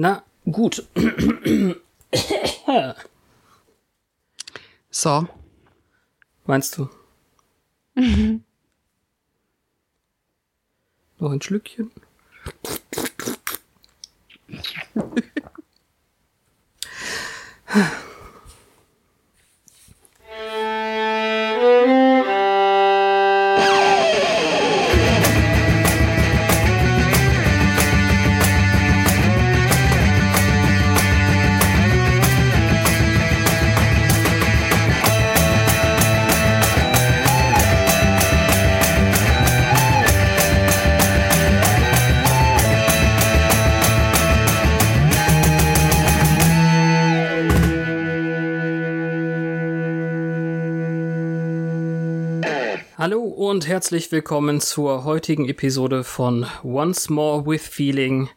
Na, gut. So. Meinst du? Noch ein Schlückchen? und herzlich willkommen zur heutigen Episode von Once More with Feeling,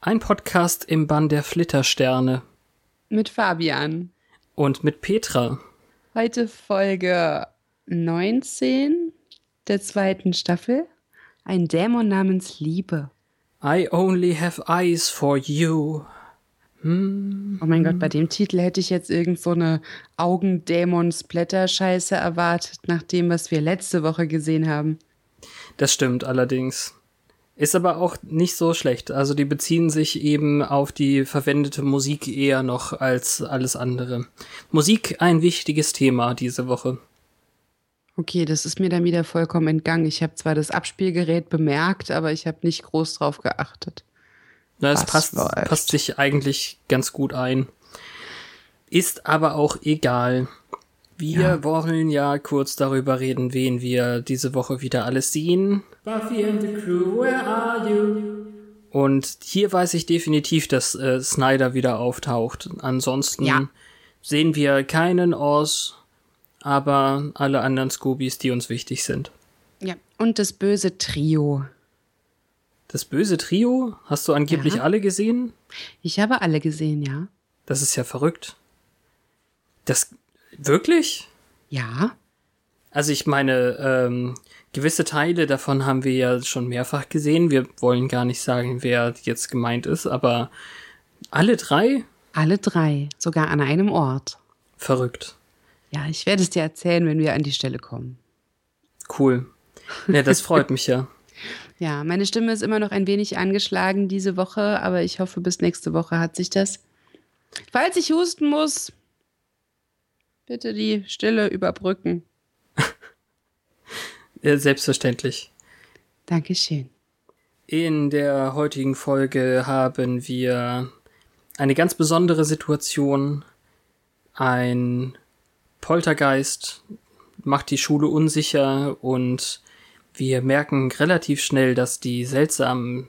ein Podcast im Bann der Flittersterne Mit Fabian. und mit Petra. Heute Folge 19 der zweiten Staffel. Ein Dämon namens Liebe. I only have eyes for you. Oh mein Gott, bei dem Titel hätte ich jetzt irgend so eine Augendämon-Splatter-Scheiße erwartet, nach dem, was wir letzte Woche gesehen haben. Das stimmt allerdings. Ist aber auch nicht so schlecht. Also die beziehen sich eben auf die verwendete Musik eher noch als alles andere. Musik ein wichtiges Thema diese Woche. Okay, das ist mir dann wieder vollkommen entgangen. Ich habe zwar das Abspielgerät bemerkt, aber ich habe nicht groß drauf geachtet. Na, es passt, läuft? passt sich eigentlich ganz gut ein. Ist aber auch egal. Wir Ja. wollen ja kurz darüber reden, wen wir diese Woche wieder alles sehen. Buffy and the Crew, where are you? Und hier weiß ich definitiv, dass äh, Snyder wieder auftaucht. Ansonsten Ja. sehen wir keinen Oz, aber alle anderen Scoobies, die uns wichtig sind. Ja, und das böse Trio. Das böse Trio, hast du angeblich Ja. alle gesehen? Ich habe alle gesehen, ja. Das ist ja verrückt. Das wirklich? Ja. Also ich meine, ähm, gewisse Teile davon haben wir ja schon mehrfach gesehen. Wir wollen gar nicht sagen, wer jetzt gemeint ist, aber alle drei? Alle drei, sogar an einem Ort. Verrückt. Ja, ich werde es dir erzählen, wenn wir an die Stelle kommen. Cool. Ja, das freut mich ja. Ja, meine Stimme ist immer noch ein wenig angeschlagen diese Woche, aber ich hoffe, bis nächste Woche hat sich das. Falls ich husten muss, bitte die Stille überbrücken. Selbstverständlich. Dankeschön. In der heutigen Folge haben wir eine ganz besondere Situation. Ein Poltergeist macht die Schule unsicher und wir merken relativ schnell, dass die seltsamen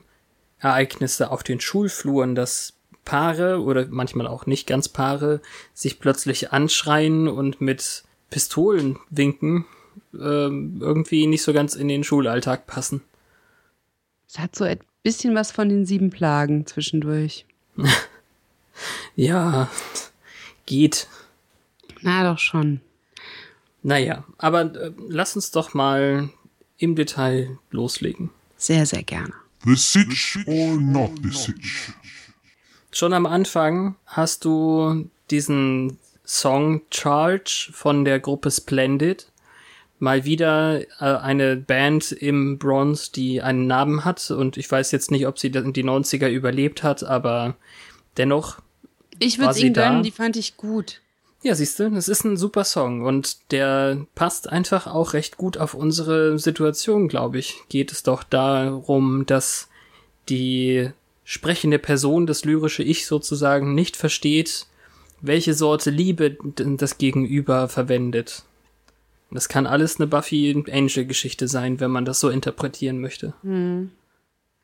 Ereignisse auf den Schulfluren, dass Paare oder manchmal auch nicht ganz Paare sich plötzlich anschreien und mit Pistolen winken, ähm, irgendwie nicht so ganz in den Schulalltag passen. Es hat so ein bisschen was von den sieben Plagen zwischendurch. Ja, geht. Na doch schon. Naja, aber äh, lass uns doch mal im Detail loslegen. Sehr, sehr gerne. The sitch or not the sitch? Schon am Anfang hast du diesen Song Charge von der Gruppe Splendid. Mal wieder äh, eine Band im Bronze, die einen Namen hat und ich weiß jetzt nicht, ob sie die 90er überlebt hat, aber dennoch Ich würde es sie ihnen gönnen, die fand ich gut. Ja, siehst du, das ist ein super Song und der passt einfach auch recht gut auf unsere Situation, glaube ich. Geht es doch darum, dass die sprechende Person, das lyrische Ich sozusagen, nicht versteht, welche Sorte Liebe das Gegenüber verwendet. Das kann alles eine Buffy Angel Geschichte sein, wenn man das so interpretieren möchte.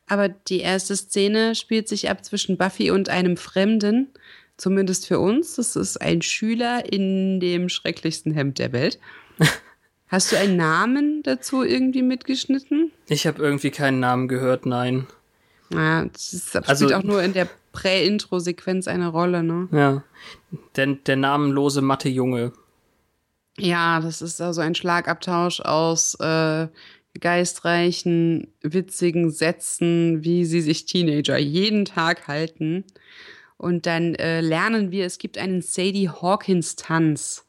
Aber die erste Szene spielt sich ab zwischen Buffy und einem Fremden. Zumindest für uns. Das ist ein Schüler in dem schrecklichsten Hemd der Welt. Hast du einen Namen dazu irgendwie mitgeschnitten? Ich habe irgendwie keinen Namen gehört, nein. Ja, das Also- spielt auch nur in der Prä-Intro-Sequenz eine Rolle, ne? Ja. Der, der namenlose Mathe-Junge. Ja, das ist also ein Schlagabtausch aus äh, geistreichen, witzigen Sätzen, wie sie sich Teenager jeden Tag halten. Und dann äh, lernen wir, es gibt einen Sadie Hawkins-Tanz.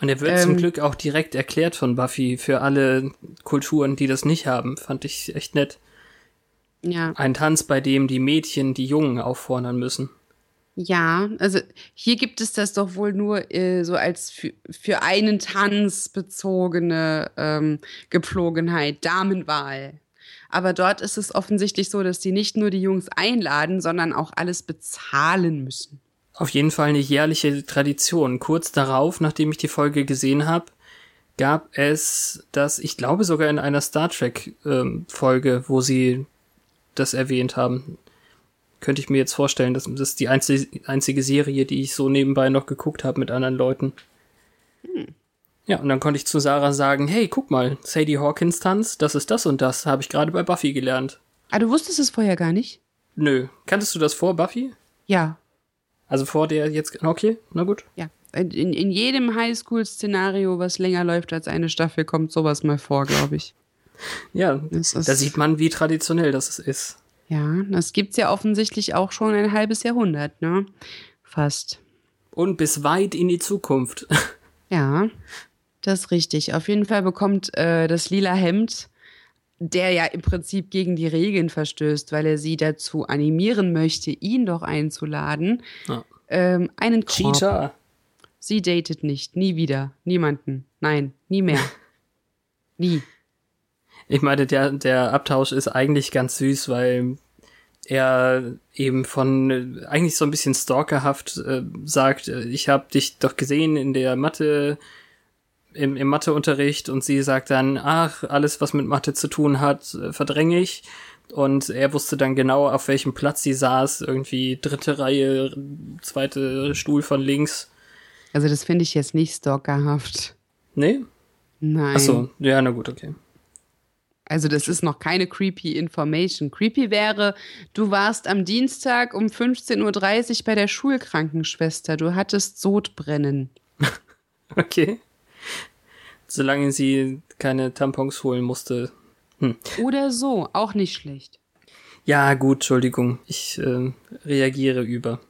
Und er wird ähm, zum Glück auch direkt erklärt von Buffy für alle Kulturen, die das nicht haben. Fand ich echt nett. Ja. Ein Tanz, bei dem die Mädchen die Jungen auffordern müssen. Ja, also hier gibt es das doch wohl nur äh, so als für, für einen Tanz bezogene ähm, Gepflogenheit, Damenwahl. Aber dort ist es offensichtlich so, dass die nicht nur die Jungs einladen, sondern auch alles bezahlen müssen. Auf jeden Fall eine jährliche Tradition. Kurz darauf, nachdem ich die Folge gesehen habe, gab es das, ich glaube sogar in einer Star Trek ähm, Folge, wo sie das erwähnt haben könnte ich mir jetzt vorstellen, dass das ist die einzige, einzige Serie, die ich so nebenbei noch geguckt habe mit anderen Leuten. Hm. Ja, und dann konnte ich zu Sarah sagen, hey, guck mal, Sadie Hawkins Tanz, das ist das und das, habe ich gerade bei Buffy gelernt. Ah, du wusstest es vorher gar nicht? Nö. Kanntest du das vor Buffy? Ja. Also vor der jetzt, okay, na gut. Ja. In, in jedem Highschool-Szenario, was länger läuft als eine Staffel, kommt sowas mal vor, glaube ich. ja, da sieht man, wie traditionell das ist. Ja, das gibt's ja offensichtlich auch schon ein halbes Jahrhundert, ne? Fast. Und bis weit in die Zukunft. Ja, das ist richtig. Auf jeden Fall bekommt äh, das lila Hemd, der ja im Prinzip gegen die Regeln verstößt, weil er sie dazu animieren möchte, ihn doch einzuladen, ja. ähm, einen Korb. Cheater. Sie datet nicht, nie wieder, niemanden, nein, nie mehr, nie. Ich meine, der, der Abtausch ist eigentlich ganz süß, weil er eben von eigentlich so ein bisschen stalkerhaft äh, sagt, äh, ich habe dich doch gesehen in der Mathe im, im Matheunterricht und sie sagt dann, ach, alles was mit Mathe zu tun hat, äh, verdränge ich. Und er wusste dann genau, auf welchem Platz sie saß, irgendwie dritte Reihe, zweite Stuhl von links. Also das finde ich jetzt nicht stalkerhaft. Nee? Nein. Ach so, ja, na gut, okay. Also das ist noch keine creepy Information. Creepy wäre, du warst am Dienstag um 15.30 Uhr bei der Schulkrankenschwester. Du hattest Sodbrennen. okay. Solange sie keine Tampons holen musste. Hm. Oder so, auch nicht schlecht. Ja, gut, Entschuldigung. Ich äh, reagiere über.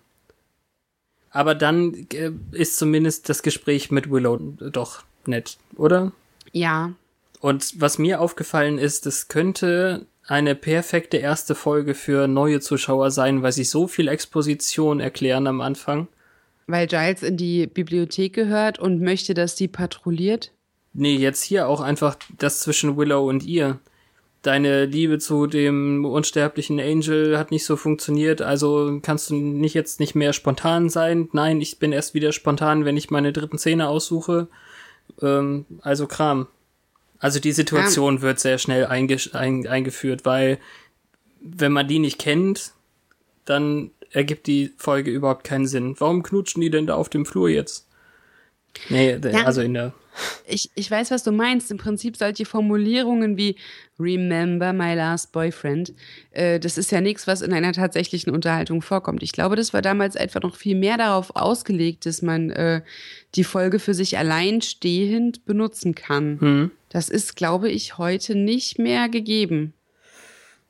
Aber dann äh, ist zumindest das Gespräch mit Willow doch nett, oder? Ja, und was mir aufgefallen ist, es könnte eine perfekte erste Folge für neue Zuschauer sein, weil sie so viel Exposition erklären am Anfang. Weil Giles in die Bibliothek gehört und möchte, dass die patrouilliert? Nee, jetzt hier auch einfach das zwischen Willow und ihr. Deine Liebe zu dem unsterblichen Angel hat nicht so funktioniert, also kannst du nicht jetzt nicht mehr spontan sein. Nein, ich bin erst wieder spontan, wenn ich meine dritten Zähne aussuche. Ähm, also Kram. Also die Situation ja. wird sehr schnell einge ein eingeführt, weil wenn man die nicht kennt, dann ergibt die Folge überhaupt keinen Sinn. Warum knutschen die denn da auf dem Flur jetzt? Nee, ja. also in der ich, ich weiß, was du meinst. Im Prinzip solche Formulierungen wie Remember my last boyfriend, äh, das ist ja nichts, was in einer tatsächlichen Unterhaltung vorkommt. Ich glaube, das war damals einfach noch viel mehr darauf ausgelegt, dass man äh, die Folge für sich alleinstehend benutzen kann. Hm. Das ist, glaube ich, heute nicht mehr gegeben.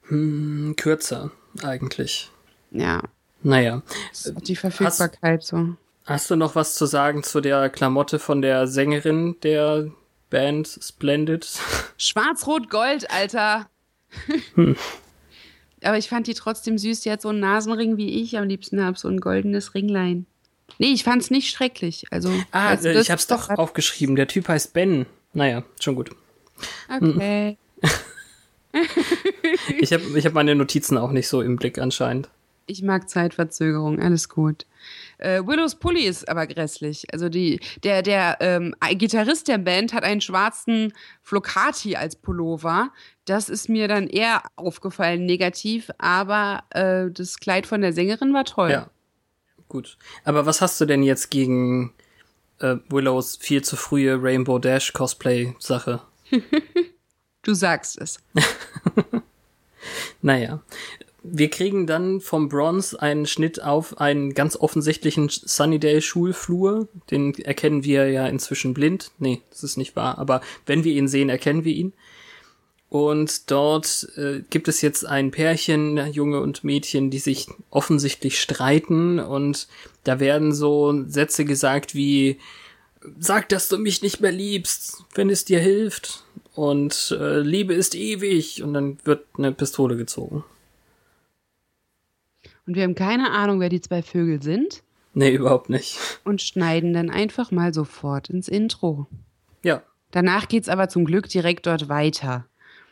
Hm, kürzer, eigentlich. Ja. Naja. Die Verfügbarkeit Hast, so. Hast du noch was zu sagen zu der Klamotte von der Sängerin der Band Splendid? Schwarz-Rot-Gold, Alter. Hm. Aber ich fand die trotzdem süß. Die hat so einen Nasenring wie ich. Am liebsten habe so ein goldenes Ringlein. Nee, ich fand's nicht schrecklich. Also, ah, also ich hab's doch hat... aufgeschrieben. Der Typ heißt Ben. Naja, schon gut. Okay. ich habe ich hab meine Notizen auch nicht so im Blick anscheinend. Ich mag Zeitverzögerung, alles gut. Äh, Willows Pulli ist aber grässlich. Also die, der, der ähm, Gitarrist der Band hat einen schwarzen Flocati als Pullover. Das ist mir dann eher aufgefallen, negativ, aber äh, das Kleid von der Sängerin war toll. Ja. Gut. Aber was hast du denn jetzt gegen äh, Willows viel zu frühe Rainbow Dash Cosplay-Sache? du sagst es. naja wir kriegen dann vom Bronze einen Schnitt auf einen ganz offensichtlichen Sunnydale Schulflur. Den erkennen wir ja inzwischen blind. Nee, das ist nicht wahr. Aber wenn wir ihn sehen, erkennen wir ihn. Und dort äh, gibt es jetzt ein Pärchen, Junge und Mädchen, die sich offensichtlich streiten und da werden so Sätze gesagt wie Sag, dass du mich nicht mehr liebst, wenn es dir hilft. Und äh, Liebe ist ewig. Und dann wird eine Pistole gezogen. Und wir haben keine Ahnung, wer die zwei Vögel sind. Nee, überhaupt nicht. Und schneiden dann einfach mal sofort ins Intro. Ja. Danach geht's aber zum Glück direkt dort weiter.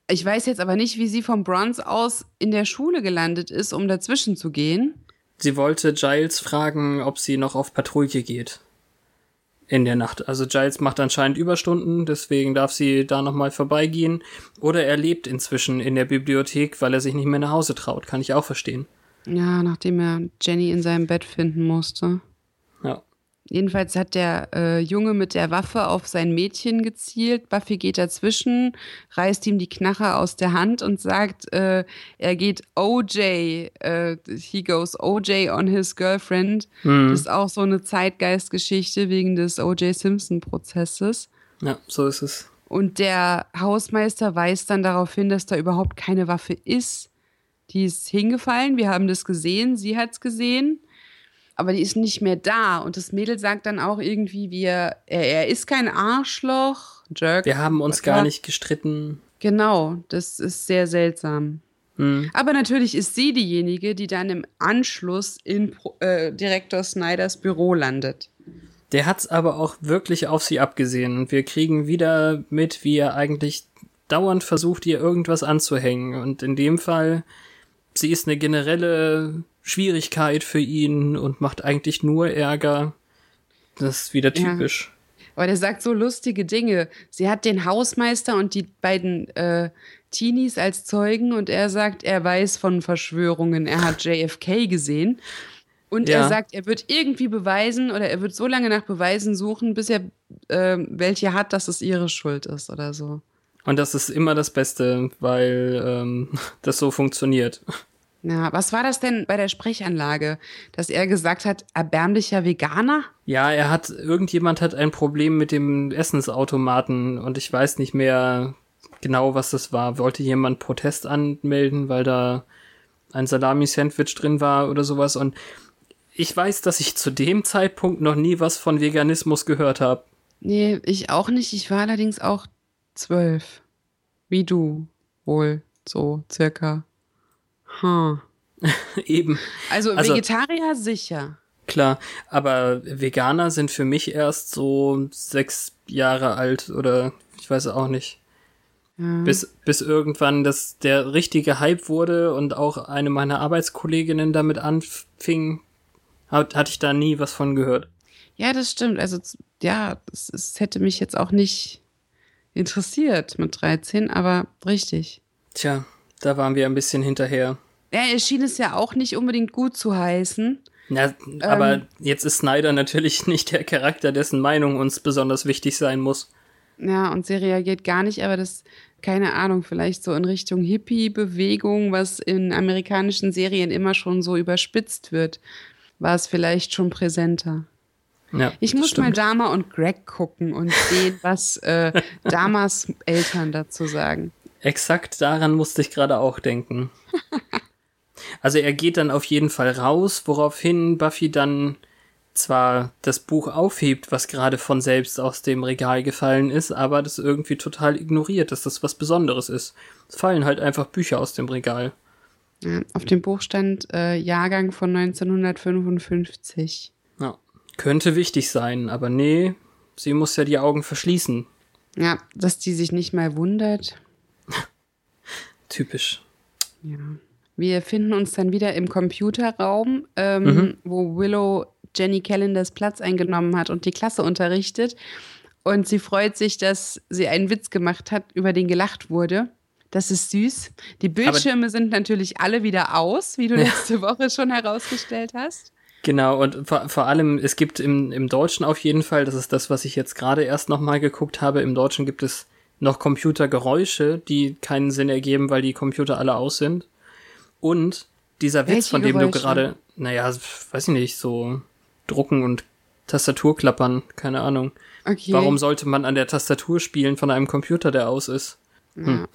Ich weiß jetzt aber nicht, wie sie vom Bronze aus in der Schule gelandet ist, um dazwischen zu gehen. Sie wollte Giles fragen, ob sie noch auf Patrouille geht. In der Nacht. Also Giles macht anscheinend Überstunden, deswegen darf sie da nochmal vorbeigehen. Oder er lebt inzwischen in der Bibliothek, weil er sich nicht mehr nach Hause traut. Kann ich auch verstehen. Ja, nachdem er Jenny in seinem Bett finden musste. Ja. Jedenfalls hat der äh, Junge mit der Waffe auf sein Mädchen gezielt. Buffy geht dazwischen, reißt ihm die Knarre aus der Hand und sagt, äh, er geht OJ, äh, he goes OJ on his girlfriend. Mhm. Das ist auch so eine Zeitgeistgeschichte wegen des OJ Simpson-Prozesses. Ja, so ist es. Und der Hausmeister weist dann darauf hin, dass da überhaupt keine Waffe ist. Die ist hingefallen, wir haben das gesehen, sie hat's gesehen aber die ist nicht mehr da. Und das Mädel sagt dann auch irgendwie, wir, er, er ist kein Arschloch, Jerk. Wir haben uns gar nicht gestritten. Genau, das ist sehr seltsam. Hm. Aber natürlich ist sie diejenige, die dann im Anschluss in äh, Direktor Snyders Büro landet. Der hat's aber auch wirklich auf sie abgesehen. Und wir kriegen wieder mit, wie er eigentlich dauernd versucht, ihr irgendwas anzuhängen. Und in dem Fall, sie ist eine generelle Schwierigkeit für ihn und macht eigentlich nur Ärger. Das ist wieder typisch. Ja. Aber der sagt so lustige Dinge. Sie hat den Hausmeister und die beiden äh, Teenies als Zeugen und er sagt, er weiß von Verschwörungen. Er hat JFK gesehen. Und ja. er sagt, er wird irgendwie beweisen oder er wird so lange nach Beweisen suchen, bis er äh, welche hat, dass es ihre Schuld ist oder so. Und das ist immer das Beste, weil ähm, das so funktioniert. Ja, was war das denn bei der Sprechanlage, dass er gesagt hat, erbärmlicher Veganer? Ja, er hat, irgendjemand hat ein Problem mit dem Essensautomaten und ich weiß nicht mehr genau, was das war. Wollte jemand Protest anmelden, weil da ein Salami-Sandwich drin war oder sowas und ich weiß, dass ich zu dem Zeitpunkt noch nie was von Veganismus gehört habe. Nee, ich auch nicht. Ich war allerdings auch zwölf. Wie du wohl, so circa. Hm. Eben. Also, also Vegetarier sicher. Klar, aber Veganer sind für mich erst so sechs Jahre alt oder ich weiß auch nicht. Ja. Bis, bis irgendwann das der richtige Hype wurde und auch eine meiner Arbeitskolleginnen damit anfing, hat, hatte ich da nie was von gehört. Ja, das stimmt. Also, ja, es hätte mich jetzt auch nicht interessiert mit 13, aber richtig. Tja, da waren wir ein bisschen hinterher. Ja, er schien es ja auch nicht unbedingt gut zu heißen. Ja, aber ähm, jetzt ist Snyder natürlich nicht der Charakter, dessen Meinung uns besonders wichtig sein muss. Ja, und sie reagiert gar nicht, aber das, keine Ahnung, vielleicht so in Richtung Hippie-Bewegung, was in amerikanischen Serien immer schon so überspitzt wird, war es vielleicht schon präsenter. Ja, ich muss stimmt. mal Dama und Greg gucken und sehen, was äh, Damas Eltern dazu sagen. Exakt daran musste ich gerade auch denken. Also er geht dann auf jeden Fall raus, woraufhin Buffy dann zwar das Buch aufhebt, was gerade von selbst aus dem Regal gefallen ist, aber das irgendwie total ignoriert, dass das was Besonderes ist. Es fallen halt einfach Bücher aus dem Regal. Ja, auf dem Buch stand äh, Jahrgang von 1955. Könnte wichtig sein, aber nee, sie muss ja die Augen verschließen. Ja, dass die sich nicht mal wundert. Typisch. Ja. Wir finden uns dann wieder im Computerraum, ähm, Mhm. wo Willow Jenny Callenders Platz eingenommen hat und die Klasse unterrichtet. Und sie freut sich, dass sie einen Witz gemacht hat, über den gelacht wurde. Das ist süß. Die Bildschirme sind natürlich alle wieder aus, wie du Ja. letzte Woche schon herausgestellt hast. Genau, und vor, vor allem, es gibt im, im Deutschen auf jeden Fall, das ist das, was ich jetzt gerade erst nochmal geguckt habe, im Deutschen gibt es noch Computergeräusche, die keinen Sinn ergeben, weil die Computer alle aus sind. Und dieser Witz, Welche von dem du Geräusche? gerade, naja, weiß ich nicht, so drucken und Tastatur klappern, keine Ahnung. Okay. Warum sollte man an der Tastatur spielen von einem Computer, der aus ist? Hm.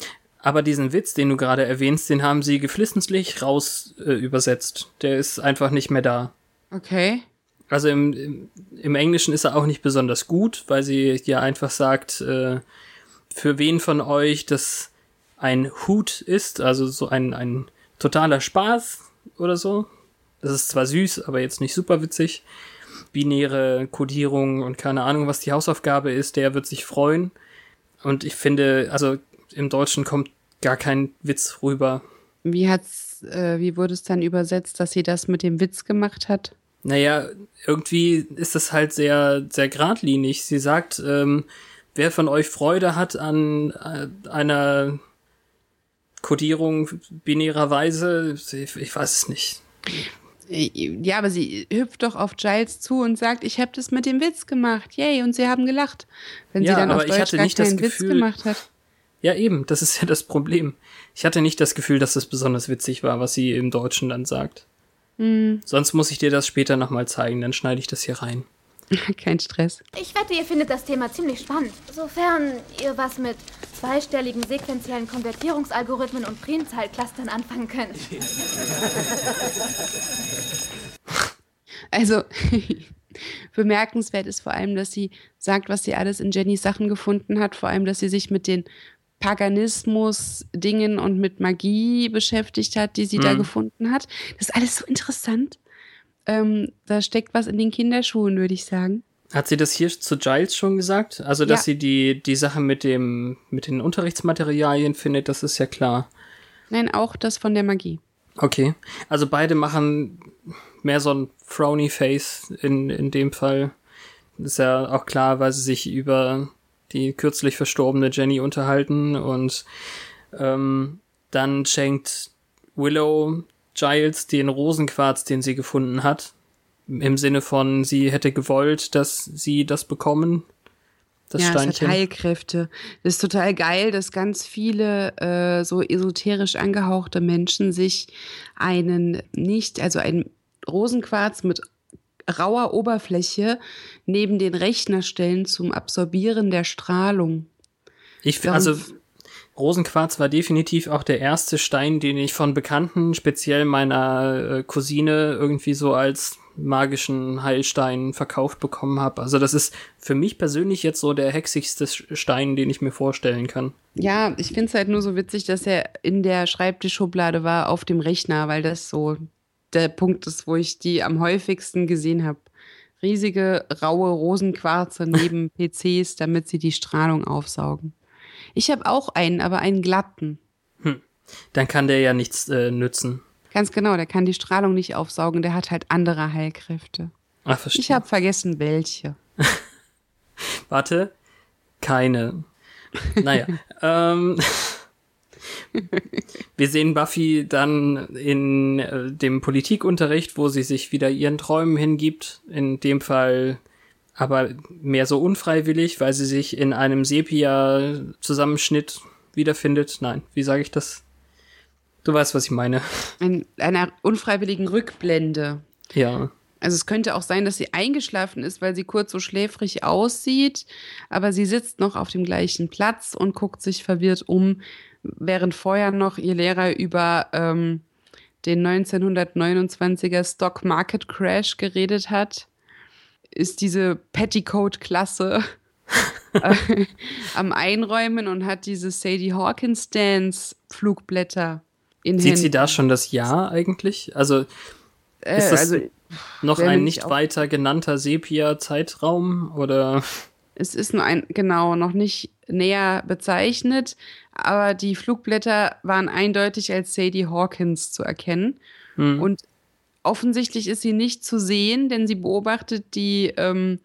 Aber diesen Witz, den du gerade erwähnst, den haben sie geflissentlich raus äh, übersetzt. Der ist einfach nicht mehr da. Okay. Also im, im, im Englischen ist er auch nicht besonders gut, weil sie ja einfach sagt, äh, für wen von euch das ein Hut ist, also so ein, ein totaler Spaß oder so. Das ist zwar süß, aber jetzt nicht super witzig. Binäre Codierung und keine Ahnung, was die Hausaufgabe ist, der wird sich freuen. Und ich finde, also im Deutschen kommt gar kein Witz rüber. Wie hat's, äh, wie wurde es dann übersetzt, dass sie das mit dem Witz gemacht hat? Naja, irgendwie ist das halt sehr, sehr geradlinig. Sie sagt, ähm, wer von euch Freude hat an äh, einer Codierung binärerweise, ich, ich weiß es nicht. Ja, aber sie hüpft doch auf Giles zu und sagt, ich habe das mit dem Witz gemacht. Yay, und sie haben gelacht. Wenn Ja, sie dann auf ich Deutsch hatte gar nicht keinen Witz Gefühl- gemacht hat. Ja, eben, das ist ja das Problem. Ich hatte nicht das Gefühl, dass das besonders witzig war, was sie im Deutschen dann sagt. Sonst muss ich dir das später nochmal zeigen, dann schneide ich das hier rein. Kein Stress. Ich wette, ihr findet das Thema ziemlich spannend. Sofern ihr was mit zweistelligen sequenziellen Konvertierungsalgorithmen und Primzahlclustern anfangen könnt. Also, bemerkenswert ist vor allem, dass sie sagt, was sie alles in Jennys Sachen gefunden hat. Vor allem, dass sie sich mit den Paganismus-Dingen und mit Magie beschäftigt hat, die sie da gefunden hat. Das ist alles so interessant. Ähm, da steckt was in den Kinderschuhen, würde ich sagen. Hat sie das hier zu Giles schon gesagt? Also, dass Ja. sie die, die Sache mit dem, mit den Unterrichtsmaterialien findet, das ist ja klar. Nein, auch das von der Magie. Okay. Also beide machen mehr so ein Frowny-Face in, in dem Fall. Ist ja auch klar, weil sie sich über die kürzlich verstorbene Jenny unterhalten und ähm, dann schenkt Willow Giles den Rosenquarz, den sie gefunden hat. Im Sinne von, sie hätte gewollt, dass sie das bekommen. Das ja, es hat Steinchen. Heilkräfte. Das ist total geil, dass ganz viele äh, so esoterisch angehauchte Menschen sich einen nicht, also einen Rosenquarz mit rauer Oberfläche neben den Rechner stellen zum Absorbieren der Strahlung. Ich, Warum- also Rosenquarz war definitiv auch der erste Stein, den ich von Bekannten, speziell meiner äh, Cousine, irgendwie so als magischen Heilstein verkauft bekommen habe. Also das ist für mich persönlich jetzt so der hexigste Stein, den ich mir vorstellen kann. Ja, ich finde es halt nur so witzig, dass er in der Schreibtischschublade war auf dem Rechner, weil das so der Punkt ist, wo ich die am häufigsten gesehen habe. Riesige, raue Rosenquarze neben PCs, damit sie die Strahlung aufsaugen. Ich habe auch einen, aber einen glatten. Dann kann der ja nichts äh, nützen. Ganz genau, der kann die Strahlung nicht aufsaugen, der hat halt andere Heilkräfte. Ach, verstehe. Ich habe vergessen, welche. Warte. Keine. Naja. ähm, wir sehen Buffy dann in äh, dem Politikunterricht, wo sie sich wieder ihren Träumen hingibt. In dem Fall aber mehr so unfreiwillig, weil sie sich in einem Sepia-Zusammenschnitt wiederfindet. Nein, wie sage ich das? Du weißt, was ich meine. In einer unfreiwilligen Rückblende. Ja. Also es könnte auch sein, dass sie eingeschlafen ist, weil sie kurz so schläfrig aussieht, aber sie sitzt noch auf dem gleichen Platz und guckt sich verwirrt um, während vorher noch ihr Lehrer über ähm, den 1929er Stock Market Crash geredet hat, ist diese Petticoat-Klasse äh, am Einräumen und hat diese Sadie Hawkins Dance Flugblätter in Sieht Händen. sie da schon das Jahr eigentlich? Also Äh, ist das also noch ein ich nicht weiter genannter Sepia-Zeitraum oder? Es ist nur ein, genau, noch nicht näher bezeichnet, aber die Flugblätter waren eindeutig als Sadie Hawkins zu erkennen. Hm. Und offensichtlich ist sie nicht zu sehen, denn sie beobachtet die ähm,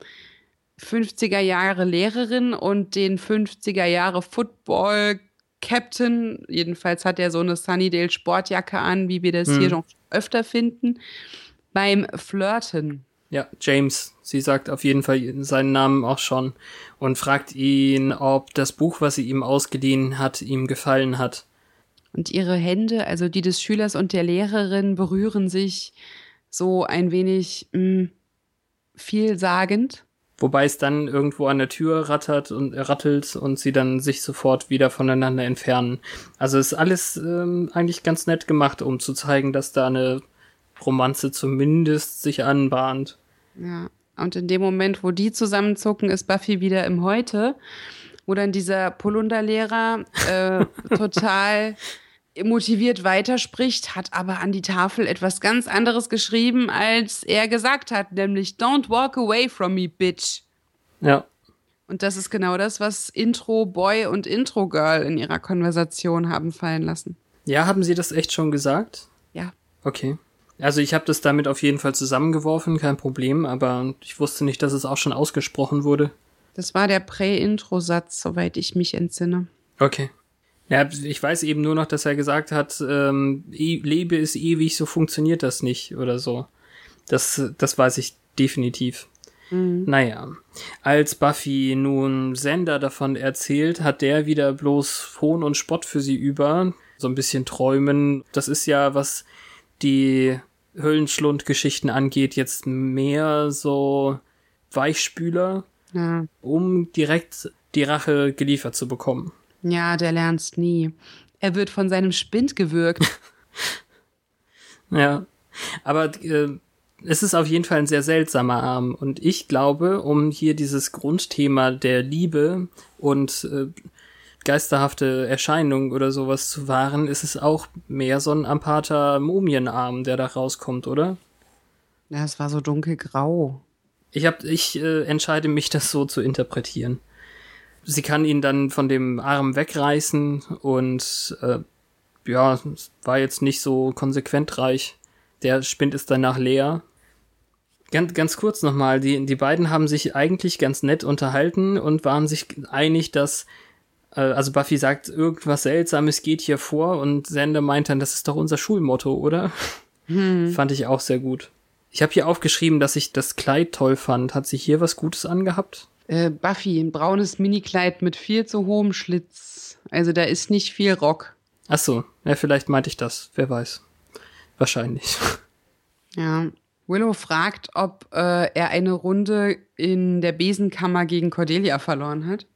50er Jahre Lehrerin und den 50er Jahre Football Captain. Jedenfalls hat er so eine Sunnydale Sportjacke an, wie wir das Hm. hier noch öfter finden, beim Flirten. Ja, James. Sie sagt auf jeden Fall seinen Namen auch schon und fragt ihn, ob das Buch, was sie ihm ausgeliehen hat, ihm gefallen hat. Und ihre Hände, also die des Schülers und der Lehrerin, berühren sich so ein wenig mh, vielsagend. Wobei es dann irgendwo an der Tür rattert und rattelt und sie dann sich sofort wieder voneinander entfernen. Also ist alles ähm, eigentlich ganz nett gemacht, um zu zeigen, dass da eine Romanze zumindest sich anbahnt. Ja. Und in dem Moment, wo die zusammenzucken, ist Buffy wieder im Heute, wo dann dieser Polunderlehrer äh, total motiviert weiterspricht, hat aber an die Tafel etwas ganz anderes geschrieben, als er gesagt hat, nämlich Don't walk away from me, bitch. Ja. Und das ist genau das, was Intro Boy und Intro Girl in ihrer Konversation haben fallen lassen. Ja, haben sie das echt schon gesagt? Ja. Okay. Also ich habe das damit auf jeden Fall zusammengeworfen, kein Problem, aber ich wusste nicht, dass es auch schon ausgesprochen wurde. Das war der Prä-Intro-Satz, soweit ich mich entsinne. Okay. Ja, ich weiß eben nur noch, dass er gesagt hat, ähm, e Lebe ist ewig, so funktioniert das nicht oder so. Das, das weiß ich definitiv. Mhm. Naja, als Buffy nun Sender davon erzählt, hat der wieder bloß Hohn und Spott für sie über. So ein bisschen träumen. Das ist ja, was die Höllenschlund-Geschichten angeht, jetzt mehr so Weichspüler, ja. um direkt die Rache geliefert zu bekommen. Ja, der lernst nie. Er wird von seinem Spind gewürgt. ja, aber äh, es ist auf jeden Fall ein sehr seltsamer Arm. Und ich glaube, um hier dieses Grundthema der Liebe und äh, geisterhafte Erscheinung oder sowas zu wahren, ist es auch mehr so ein ampater Mumienarm, der da rauskommt, oder? Ja, es war so dunkelgrau. Ich hab, ich äh, entscheide mich, das so zu interpretieren. Sie kann ihn dann von dem Arm wegreißen und äh, ja, war jetzt nicht so konsequent reich. Der Spind ist danach leer. Ganz, ganz kurz nochmal, die, die beiden haben sich eigentlich ganz nett unterhalten und waren sich einig, dass also Buffy sagt, irgendwas Seltsames geht hier vor und Sander meint dann, das ist doch unser Schulmotto, oder? Hm. Fand ich auch sehr gut. Ich habe hier aufgeschrieben, dass ich das Kleid toll fand. Hat sie hier was Gutes angehabt? Äh, Buffy, ein braunes Minikleid mit viel zu hohem Schlitz. Also da ist nicht viel Rock. Ach so, ja, vielleicht meinte ich das. Wer weiß. Wahrscheinlich. Ja. Willow fragt, ob äh, er eine Runde in der Besenkammer gegen Cordelia verloren hat.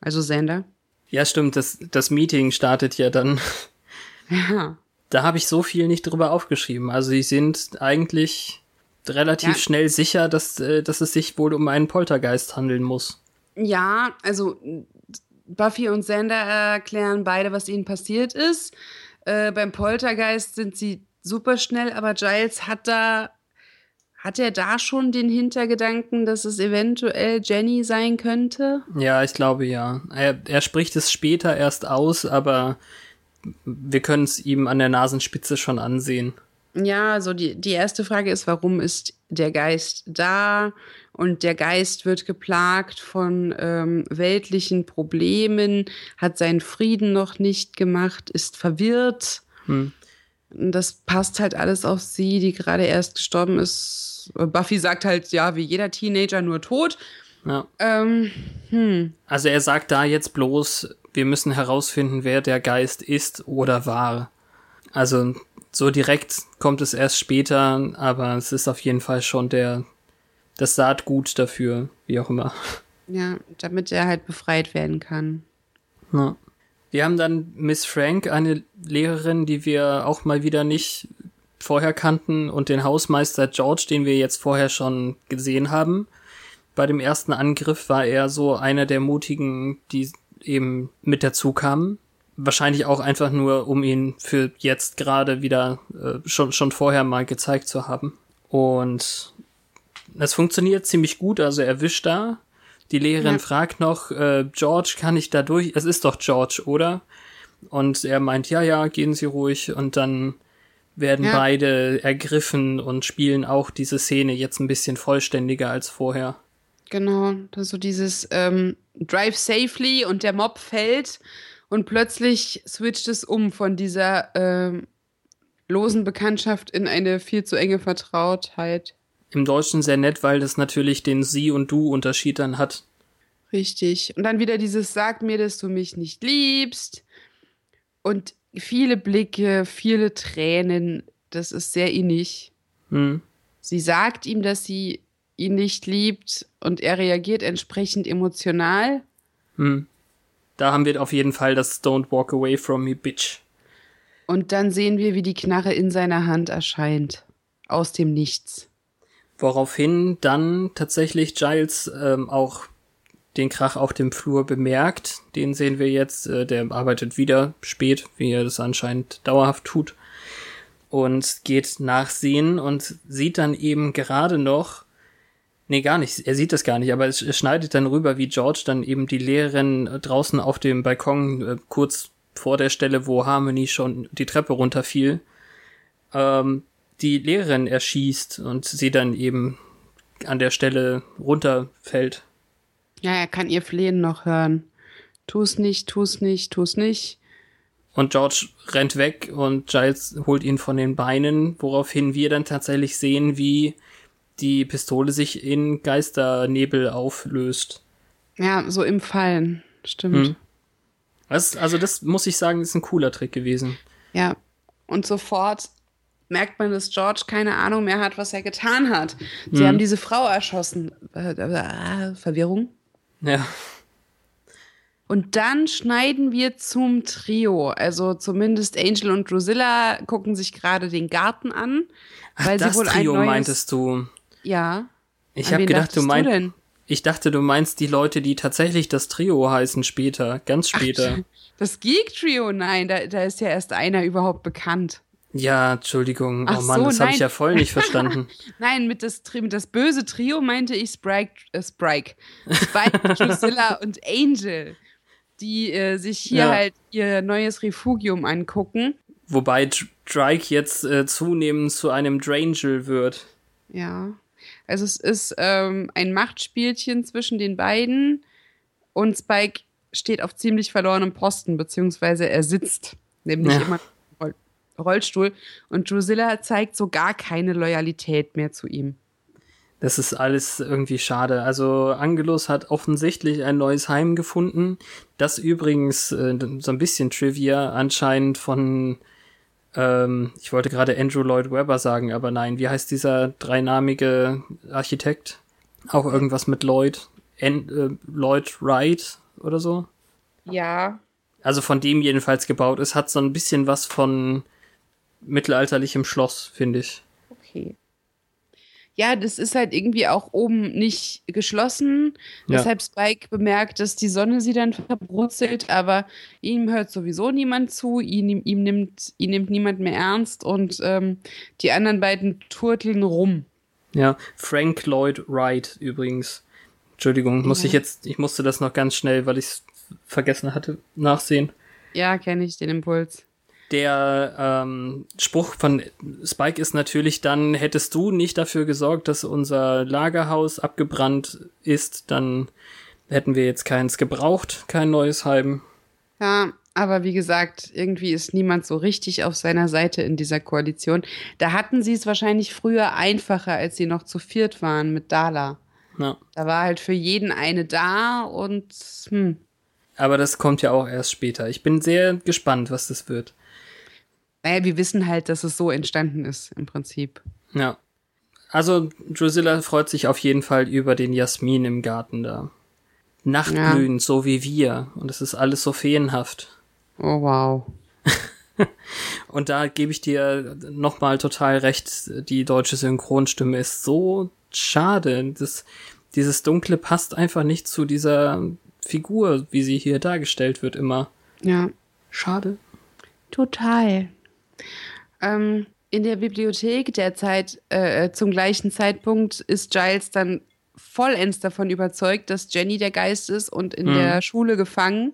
Also Sander. Ja, stimmt. Das, das Meeting startet ja dann. Ja. Da habe ich so viel nicht drüber aufgeschrieben. Also sie sind eigentlich relativ ja. schnell sicher, dass, äh, dass es sich wohl um einen Poltergeist handeln muss. Ja, also Buffy und Sander erklären beide, was ihnen passiert ist. Äh, beim Poltergeist sind sie super schnell, aber Giles hat da hat er da schon den Hintergedanken, dass es eventuell Jenny sein könnte? Ja, ich glaube ja. Er, er spricht es später erst aus, aber wir können es ihm an der Nasenspitze schon ansehen. Ja, also die, die erste Frage ist, warum ist der Geist da? Und der Geist wird geplagt von ähm, weltlichen Problemen, hat seinen Frieden noch nicht gemacht, ist verwirrt. Hm. Das passt halt alles auf sie, die gerade erst gestorben ist. Buffy sagt halt, ja, wie jeder Teenager, nur tot. Ja. Ähm, hm. Also er sagt da jetzt bloß, wir müssen herausfinden, wer der Geist ist oder war. Also so direkt kommt es erst später, aber es ist auf jeden Fall schon der das Saatgut dafür, wie auch immer. Ja, damit er halt befreit werden kann. Ja. Wir haben dann Miss Frank, eine Lehrerin, die wir auch mal wieder nicht vorher kannten, und den Hausmeister George, den wir jetzt vorher schon gesehen haben. Bei dem ersten Angriff war er so einer der mutigen, die eben mit dazu kamen. Wahrscheinlich auch einfach nur, um ihn für jetzt gerade wieder äh, schon, schon vorher mal gezeigt zu haben. Und es funktioniert ziemlich gut, also er wischt da die Lehrerin ja. fragt noch, äh, George, kann ich da durch? Es ist doch George, oder? Und er meint, ja, ja, gehen Sie ruhig. Und dann werden ja. beide ergriffen und spielen auch diese Szene jetzt ein bisschen vollständiger als vorher. Genau, so dieses ähm, Drive safely und der Mob fällt und plötzlich switcht es um von dieser ähm, losen Bekanntschaft in eine viel zu enge Vertrautheit. Im Deutschen sehr nett, weil das natürlich den Sie- und Du-Unterschied dann hat. Richtig. Und dann wieder dieses Sag mir, dass du mich nicht liebst. Und viele Blicke, viele Tränen. Das ist sehr innig. Hm. Sie sagt ihm, dass sie ihn nicht liebt und er reagiert entsprechend emotional. Hm. Da haben wir auf jeden Fall das Don't walk away from me, bitch. Und dann sehen wir, wie die Knarre in seiner Hand erscheint. Aus dem Nichts. Woraufhin dann tatsächlich Giles ähm, auch den Krach auf dem Flur bemerkt. Den sehen wir jetzt, äh, der arbeitet wieder spät, wie er das anscheinend dauerhaft tut. Und geht nachsehen und sieht dann eben gerade noch, nee, gar nicht, er sieht das gar nicht, aber es, schneidet dann rüber, wie George dann eben die Lehrerin draußen auf dem Balkon äh, kurz vor der Stelle, wo Harmony schon die Treppe runterfiel, ähm, die Lehrerin erschießt und sie dann eben an der Stelle runterfällt. Ja, er kann ihr Flehen noch hören. Tu's nicht, tu's nicht, tu's nicht. Und George rennt weg und Giles holt ihn von den Beinen, woraufhin wir dann tatsächlich sehen, wie die Pistole sich in Geisternebel auflöst. Ja, so im Fallen. Stimmt. Hm. Das, also das muss ich sagen, ist ein cooler Trick gewesen. Ja. Und sofort merkt man, dass George keine Ahnung mehr hat, was er getan hat. Sie hm. haben diese Frau erschossen. Äh, äh, Verwirrung. Ja. Und dann schneiden wir zum Trio. Also zumindest Angel und Drusilla gucken sich gerade den Garten an. Weil Ach, das sie wohl Trio ein neues... meintest du. Ja. Ich habe gedacht, du meinst. Ich dachte, du meinst die Leute, die tatsächlich das Trio heißen später, ganz später. Ach, das Geek Trio, nein, da, da ist ja erst einer überhaupt bekannt. Ja, Entschuldigung. Ach oh Mann, so, das habe ich ja voll nicht verstanden. nein, mit das, mit das böse Trio meinte ich Sprike, äh, Sprike. Spike, Drusilla und Angel, die äh, sich hier ja. halt ihr neues Refugium angucken. Wobei Drake jetzt äh, zunehmend zu einem Drangel wird. Ja. Also es ist ähm, ein Machtspielchen zwischen den beiden und Spike steht auf ziemlich verlorenem Posten, beziehungsweise er sitzt nämlich ja. immer im Rollstuhl und Drusilla zeigt so gar keine Loyalität mehr zu ihm. Das ist alles irgendwie schade. Also Angelus hat offensichtlich ein neues Heim gefunden, das übrigens äh, so ein bisschen Trivia anscheinend von ähm, ich wollte gerade Andrew Lloyd Webber sagen, aber nein, wie heißt dieser dreinamige Architekt? Auch irgendwas mit Lloyd, N äh, Lloyd Wright oder so? Ja. Also von dem jedenfalls gebaut ist, hat so ein bisschen was von mittelalterlichem Schloss, finde ich. Okay ja, das ist halt irgendwie auch oben nicht geschlossen. Ja. Deshalb Spike bemerkt, dass die Sonne sie dann verbrutzelt, aber ihm hört sowieso niemand zu, ihn, ihm nimmt, ihn nimmt niemand mehr ernst und ähm, die anderen beiden turteln rum. Ja, Frank Lloyd Wright übrigens. Entschuldigung, muss ich jetzt, ich musste das noch ganz schnell, weil ich es vergessen hatte, nachsehen. Ja, kenne ich den Impuls der ähm, Spruch von Spike ist natürlich dann, hättest du nicht dafür gesorgt, dass unser Lagerhaus abgebrannt ist, dann hätten wir jetzt keins gebraucht, kein neues Heim. Ja, aber wie gesagt, irgendwie ist niemand so richtig auf seiner Seite in dieser Koalition. Da hatten sie es wahrscheinlich früher einfacher, als sie noch zu viert waren mit Dala. Ja. Da war halt für jeden eine da und hm. Aber das kommt ja auch erst später. Ich bin sehr gespannt, was das wird. Naja, wir wissen halt, dass es so entstanden ist, im Prinzip. Ja. Also, Drusilla freut sich auf jeden Fall über den Jasmin im Garten da. Nachtblühen, ja. so wie wir. Und es ist alles so feenhaft. Oh, wow. und da gebe ich dir nochmal total recht. Die deutsche Synchronstimme ist so schade. Das, dieses Dunkle passt einfach nicht zu dieser Figur, wie sie hier dargestellt wird, immer. Ja. Schade. Total. Ähm, in der Bibliothek derzeit äh, zum gleichen Zeitpunkt ist Giles dann vollends davon überzeugt, dass Jenny der Geist ist und in mhm. der Schule gefangen.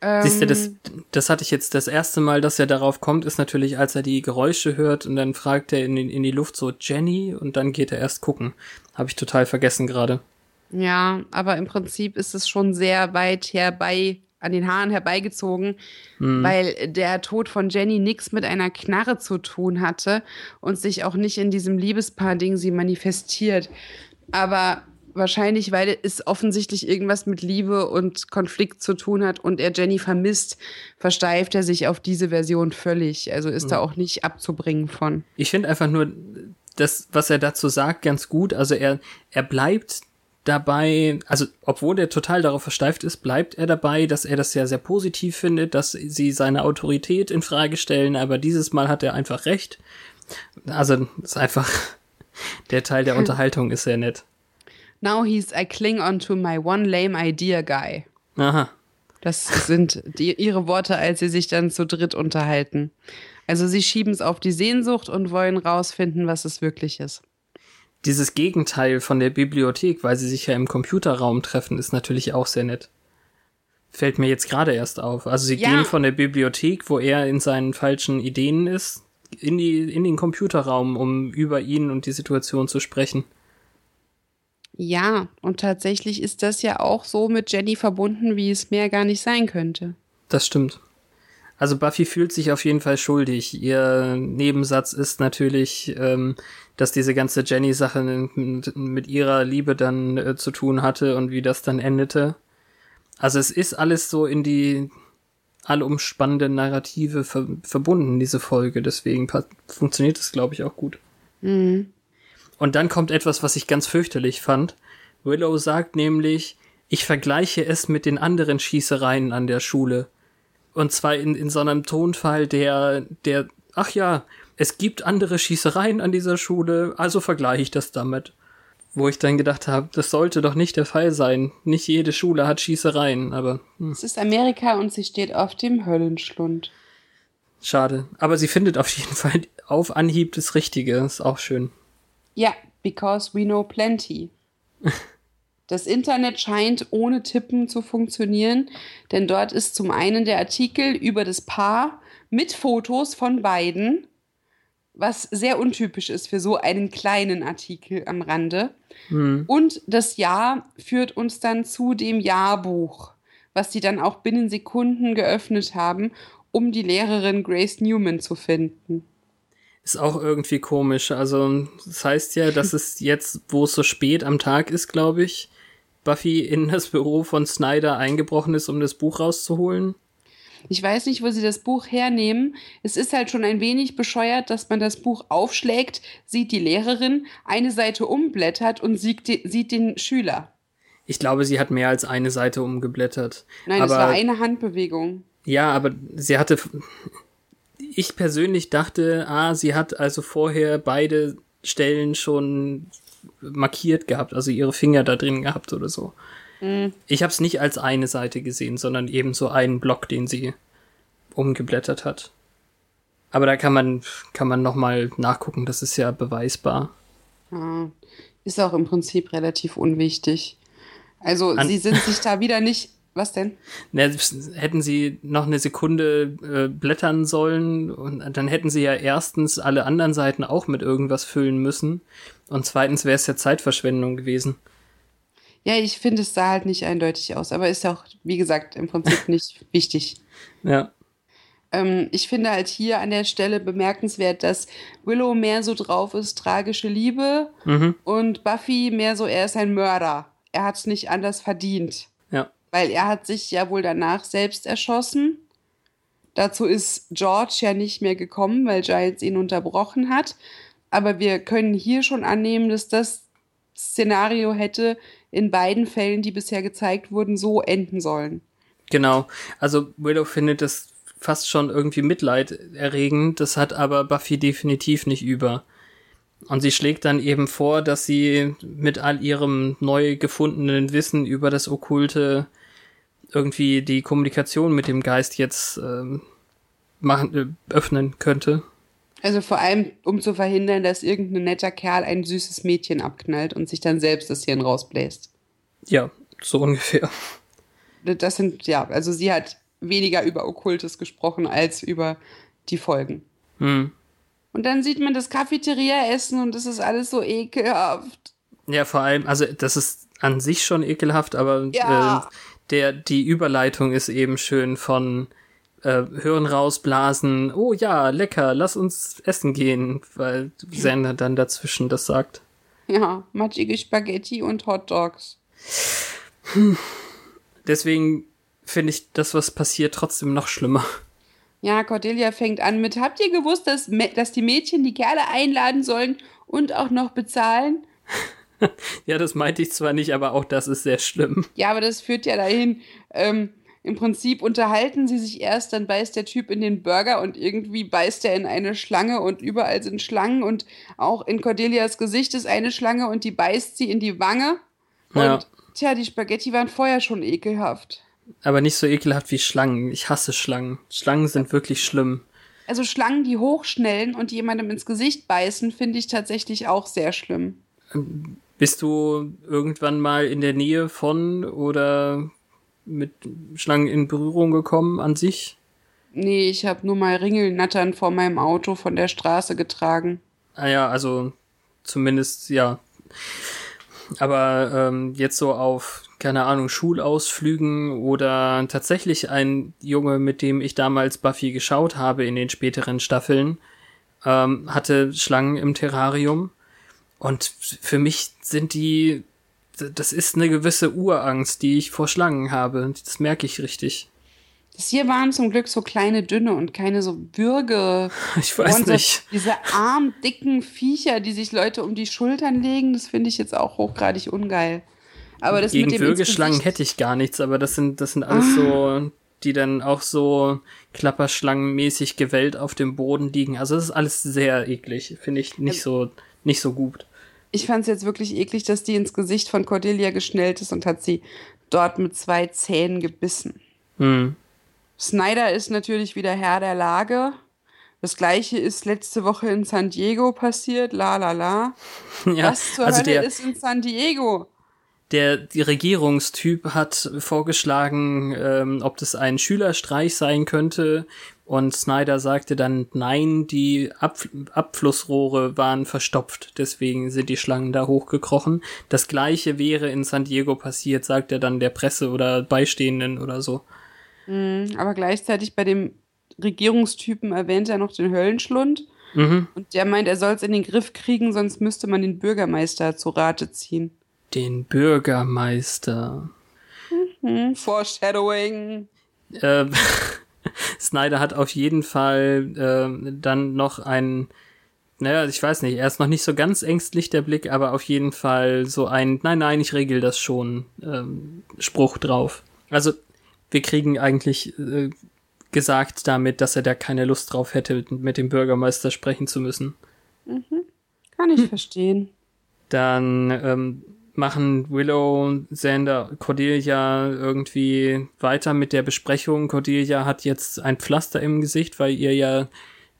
Ähm, Siehst du, das, ähm, das hatte ich jetzt das erste Mal, dass er darauf kommt, ist natürlich, als er die Geräusche hört und dann fragt er in, in die Luft so Jenny und dann geht er erst gucken. Habe ich total vergessen gerade. Ja, aber im Prinzip ist es schon sehr weit herbei an den Haaren herbeigezogen, mhm. weil der Tod von Jenny nichts mit einer Knarre zu tun hatte und sich auch nicht in diesem Liebespaar-Ding sie manifestiert. Aber wahrscheinlich, weil es offensichtlich irgendwas mit Liebe und Konflikt zu tun hat und er Jenny vermisst, versteift er sich auf diese Version völlig. Also ist mhm. da auch nicht abzubringen von. Ich finde einfach nur, das, was er dazu sagt, ganz gut. Also er, er bleibt dabei, also obwohl er total darauf versteift ist, bleibt er dabei, dass er das ja sehr positiv findet, dass sie seine Autorität in Frage stellen, aber dieses Mal hat er einfach recht. Also ist einfach der Teil der Unterhaltung ist sehr nett. Now he's I cling on to my one lame idea guy. Aha. Das sind die, ihre Worte, als sie sich dann zu dritt unterhalten. Also sie schieben es auf die Sehnsucht und wollen rausfinden, was es wirklich ist. Dieses Gegenteil von der Bibliothek, weil sie sich ja im Computerraum treffen, ist natürlich auch sehr nett. Fällt mir jetzt gerade erst auf. Also sie Ja. gehen von der Bibliothek, wo er in seinen falschen Ideen ist, in, die, in den Computerraum, um über ihn und die Situation zu sprechen. Ja, und tatsächlich ist das ja auch so mit Jenny verbunden, wie es mehr gar nicht sein könnte. Das stimmt. Also Buffy fühlt sich auf jeden Fall schuldig. Ihr Nebensatz ist natürlich, ähm, dass diese ganze Jenny-Sache mit, mit ihrer Liebe dann äh, zu tun hatte und wie das dann endete. Also es ist alles so in die allumspannende Narrative ver verbunden, diese Folge. Deswegen funktioniert es, glaube ich, auch gut. Und dann kommt etwas, was ich ganz fürchterlich fand. Willow sagt nämlich, ich vergleiche es mit den anderen Schießereien an der Schule. Und zwar in, in so einem Tonfall, der, der, ach ja, es gibt andere Schießereien an dieser Schule, also vergleiche ich das damit. Wo ich dann gedacht habe, das sollte doch nicht der Fall sein. Nicht jede Schule hat Schießereien, aber hm, Es ist Amerika und sie steht auf dem Höllenschlund. schade. Aber sie findet auf jeden Fall auf Anhieb das Richtige, ist auch schön. Ja, because we know plenty. Das Internet scheint ohne Tippen zu funktionieren, denn dort ist zum einen der Artikel über das Paar mit Fotos von beiden, was sehr untypisch ist für so einen kleinen Artikel am Rande. Und das Jahr führt uns dann zu dem Jahrbuch, was sie dann auch binnen Sekunden geöffnet haben, um die Lehrerin Grace Newman zu finden. Ist auch irgendwie komisch. Also, das heißt ja, dass es jetzt, wo es so spät am Tag ist, glaube ich, Buffy in das Büro von Snyder eingebrochen ist, um das Buch rauszuholen. Ich weiß nicht, wo sie das Buch hernehmen. Es ist halt schon ein wenig bescheuert, dass man das Buch aufschlägt, sieht die Lehrerin, eine Seite umblättert und sieht, sieht den Schüler. Ich glaube, sie hat mehr als eine Seite umgeblättert. Nein, aber, es war eine Handbewegung. Ja, aber sie hatte. Ich persönlich dachte, ah, sie hat also vorher beide Stellen schon markiert gehabt, also ihre Finger da drin gehabt oder so. Ich habe es nicht als eine Seite gesehen, sondern eben so einen Block, den sie umgeblättert hat. Aber da kann man kann man noch mal nachgucken, das ist ja beweisbar. Ja, ist auch im Prinzip relativ unwichtig. Also An- sie sind sich da wieder nicht. Was denn? Ne, hätten sie noch eine Sekunde äh, blättern sollen und dann hätten sie ja erstens alle anderen Seiten auch mit irgendwas füllen müssen und zweitens wäre es ja Zeitverschwendung gewesen. Ja, ich finde, es sah halt nicht eindeutig aus, aber ist auch, wie gesagt, im Prinzip nicht wichtig. Ja, Ähm, ich finde halt hier an der Stelle bemerkenswert, dass Willow mehr so drauf ist, tragische Liebe mhm. und Buffy mehr so, er ist ein Mörder. Er hat es nicht anders verdient. Weil er hat sich ja wohl danach selbst erschossen. Dazu ist George ja nicht mehr gekommen, weil Giles ihn unterbrochen hat. Aber wir können hier schon annehmen, dass das Szenario hätte in beiden Fällen, die bisher gezeigt wurden, so enden sollen. genau. Also Willow findet das fast schon irgendwie mitleiderregend, das hat aber Buffy definitiv nicht über. Und sie schlägt dann eben vor, dass sie mit all ihrem neu gefundenen Wissen über das Okkulte irgendwie die Kommunikation mit dem Geist jetzt ähm, machen, äh, öffnen könnte. Also vor allem, um zu verhindern, dass irgendein netter Kerl ein süßes Mädchen abknallt und sich dann selbst das Hirn rausbläst. Ja, so ungefähr. Das sind, ja, also sie hat weniger über Okkultes gesprochen als über die Folgen. Hm. Und dann sieht man das Cafeteria-Essen und das ist alles so ekelhaft. Ja, vor allem, also das ist an sich schon ekelhaft, aber Ja. äh, der, die Überleitung ist eben schön von äh, Hirn rausblasen, oh ja, lecker, lass uns essen gehen, weil Sander dann dazwischen das sagt. Ja, matschige Spaghetti und Hot Dogs. Deswegen finde ich das, was passiert, trotzdem noch schlimmer. Ja, Cordelia fängt an mit, habt ihr gewusst, dass, dass die Mädchen die Kerle einladen sollen und auch noch bezahlen? ja, das meinte ich zwar nicht, aber auch das ist sehr schlimm. Ja, aber das führt ja dahin, ähm, im Prinzip unterhalten sie sich erst, dann beißt der Typ in den Burger und irgendwie beißt er in eine Schlange und überall sind Schlangen und auch in Cordelias Gesicht ist eine Schlange und die beißt sie in die Wange. Und ja. tja, die Spaghetti waren vorher schon ekelhaft. Aber nicht so ekelhaft wie Schlangen. Ich hasse Schlangen. Schlangen sind wirklich schlimm. Also Schlangen, die hochschnellen und jemandem ins Gesicht beißen, finde ich tatsächlich auch sehr schlimm. Bist du irgendwann mal in der Nähe von oder mit Schlangen in Berührung gekommen an sich? Nee, ich habe nur mal Ringelnattern vor meinem Auto von der Straße getragen. Ah ja, also zumindest ja. Aber ähm, jetzt so auf keine Ahnung, Schulausflügen oder tatsächlich ein Junge, mit dem ich damals Buffy geschaut habe in den späteren Staffeln, ähm, hatte Schlangen im Terrarium. Und für mich sind die, das ist eine gewisse Urangst, die ich vor Schlangen habe. Das merke ich richtig. Das hier waren zum Glück so kleine, dünne und keine so Bürge. Ich weiß nicht. Diese arm, dicken Viecher, die sich Leute um die Schultern legen, das finde ich jetzt auch hochgradig ungeil. Aber das Gegen Würgeschlangen hätte ich gar nichts, aber das sind, das sind alles ah. so, die dann auch so klapperschlangenmäßig gewellt auf dem Boden liegen. Also das ist alles sehr eklig. Finde ich nicht so, nicht so gut. Ich fand es jetzt wirklich eklig, dass die ins Gesicht von Cordelia geschnellt ist und hat sie dort mit zwei Zähnen gebissen. Hm. Snyder ist natürlich wieder Herr der Lage. Das gleiche ist letzte Woche in San Diego passiert, la la la. Ja, Was zur also Hölle der, ist in San Diego? der Regierungstyp hat vorgeschlagen, ähm, ob das ein Schülerstreich sein könnte. Und Snyder sagte dann, nein, die Ab Abflussrohre waren verstopft, deswegen sind die Schlangen da hochgekrochen. Das gleiche wäre in San Diego passiert, sagt er dann der Presse oder Beistehenden oder so. Mhm, aber gleichzeitig bei dem Regierungstypen erwähnt er noch den Höllenschlund. Mhm. Und der meint, er soll es in den Griff kriegen, sonst müsste man den Bürgermeister zu Rate ziehen den Bürgermeister. Mhm, Foreshadowing. Äh, Snyder hat auf jeden Fall äh, dann noch einen, naja, ich weiß nicht, er ist noch nicht so ganz ängstlich der Blick, aber auf jeden Fall so ein, nein, nein, ich regel das schon, ähm, Spruch drauf. Also wir kriegen eigentlich äh, gesagt damit, dass er da keine Lust drauf hätte, mit dem Bürgermeister sprechen zu müssen. Mhm. Kann ich hm. verstehen. Dann ähm, machen Willow, Xander, Cordelia irgendwie weiter mit der Besprechung. Cordelia hat jetzt ein Pflaster im Gesicht, weil ihr ja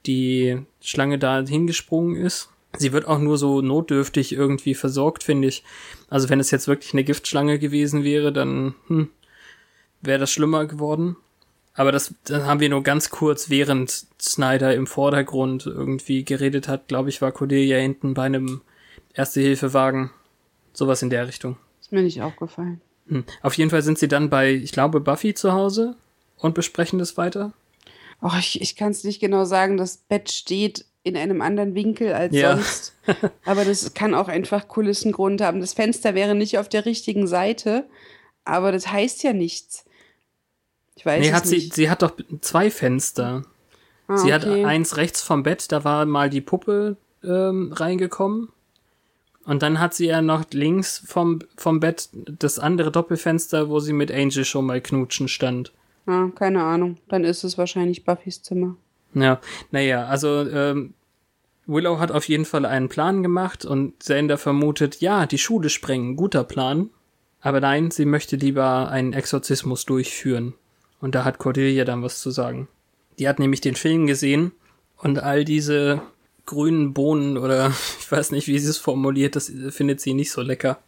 die Schlange da hingesprungen ist. Sie wird auch nur so notdürftig irgendwie versorgt, finde ich. Also wenn es jetzt wirklich eine Giftschlange gewesen wäre, dann hm, wäre das schlimmer geworden. Aber das, das haben wir nur ganz kurz, während Snyder im Vordergrund irgendwie geredet hat, glaube ich, war Cordelia hinten bei einem Erste-Hilfe-Wagen. Sowas in der Richtung. Ist mir nicht aufgefallen. Hm. Auf jeden Fall sind sie dann bei, ich glaube, Buffy zu Hause und besprechen das weiter. Oh, ich, ich kann es nicht genau sagen. Das Bett steht in einem anderen Winkel als ja. sonst. aber das kann auch einfach Kulissengrund haben. Das Fenster wäre nicht auf der richtigen Seite, aber das heißt ja nichts. Ich weiß nee, hat nicht. Sie, sie hat doch zwei Fenster. Ah, sie okay. hat eins rechts vom Bett, da war mal die Puppe ähm, reingekommen. Und dann hat sie ja noch links vom, vom Bett das andere Doppelfenster, wo sie mit Angel schon mal knutschen stand. Ah, keine Ahnung. Dann ist es wahrscheinlich Buffys Zimmer. Ja, naja, also ähm, Willow hat auf jeden Fall einen Plan gemacht und Xander vermutet, ja, die Schule sprengen, guter Plan. Aber nein, sie möchte lieber einen Exorzismus durchführen. Und da hat Cordelia dann was zu sagen. Die hat nämlich den Film gesehen und all diese grünen Bohnen oder ich weiß nicht, wie sie es formuliert, das findet sie nicht so lecker.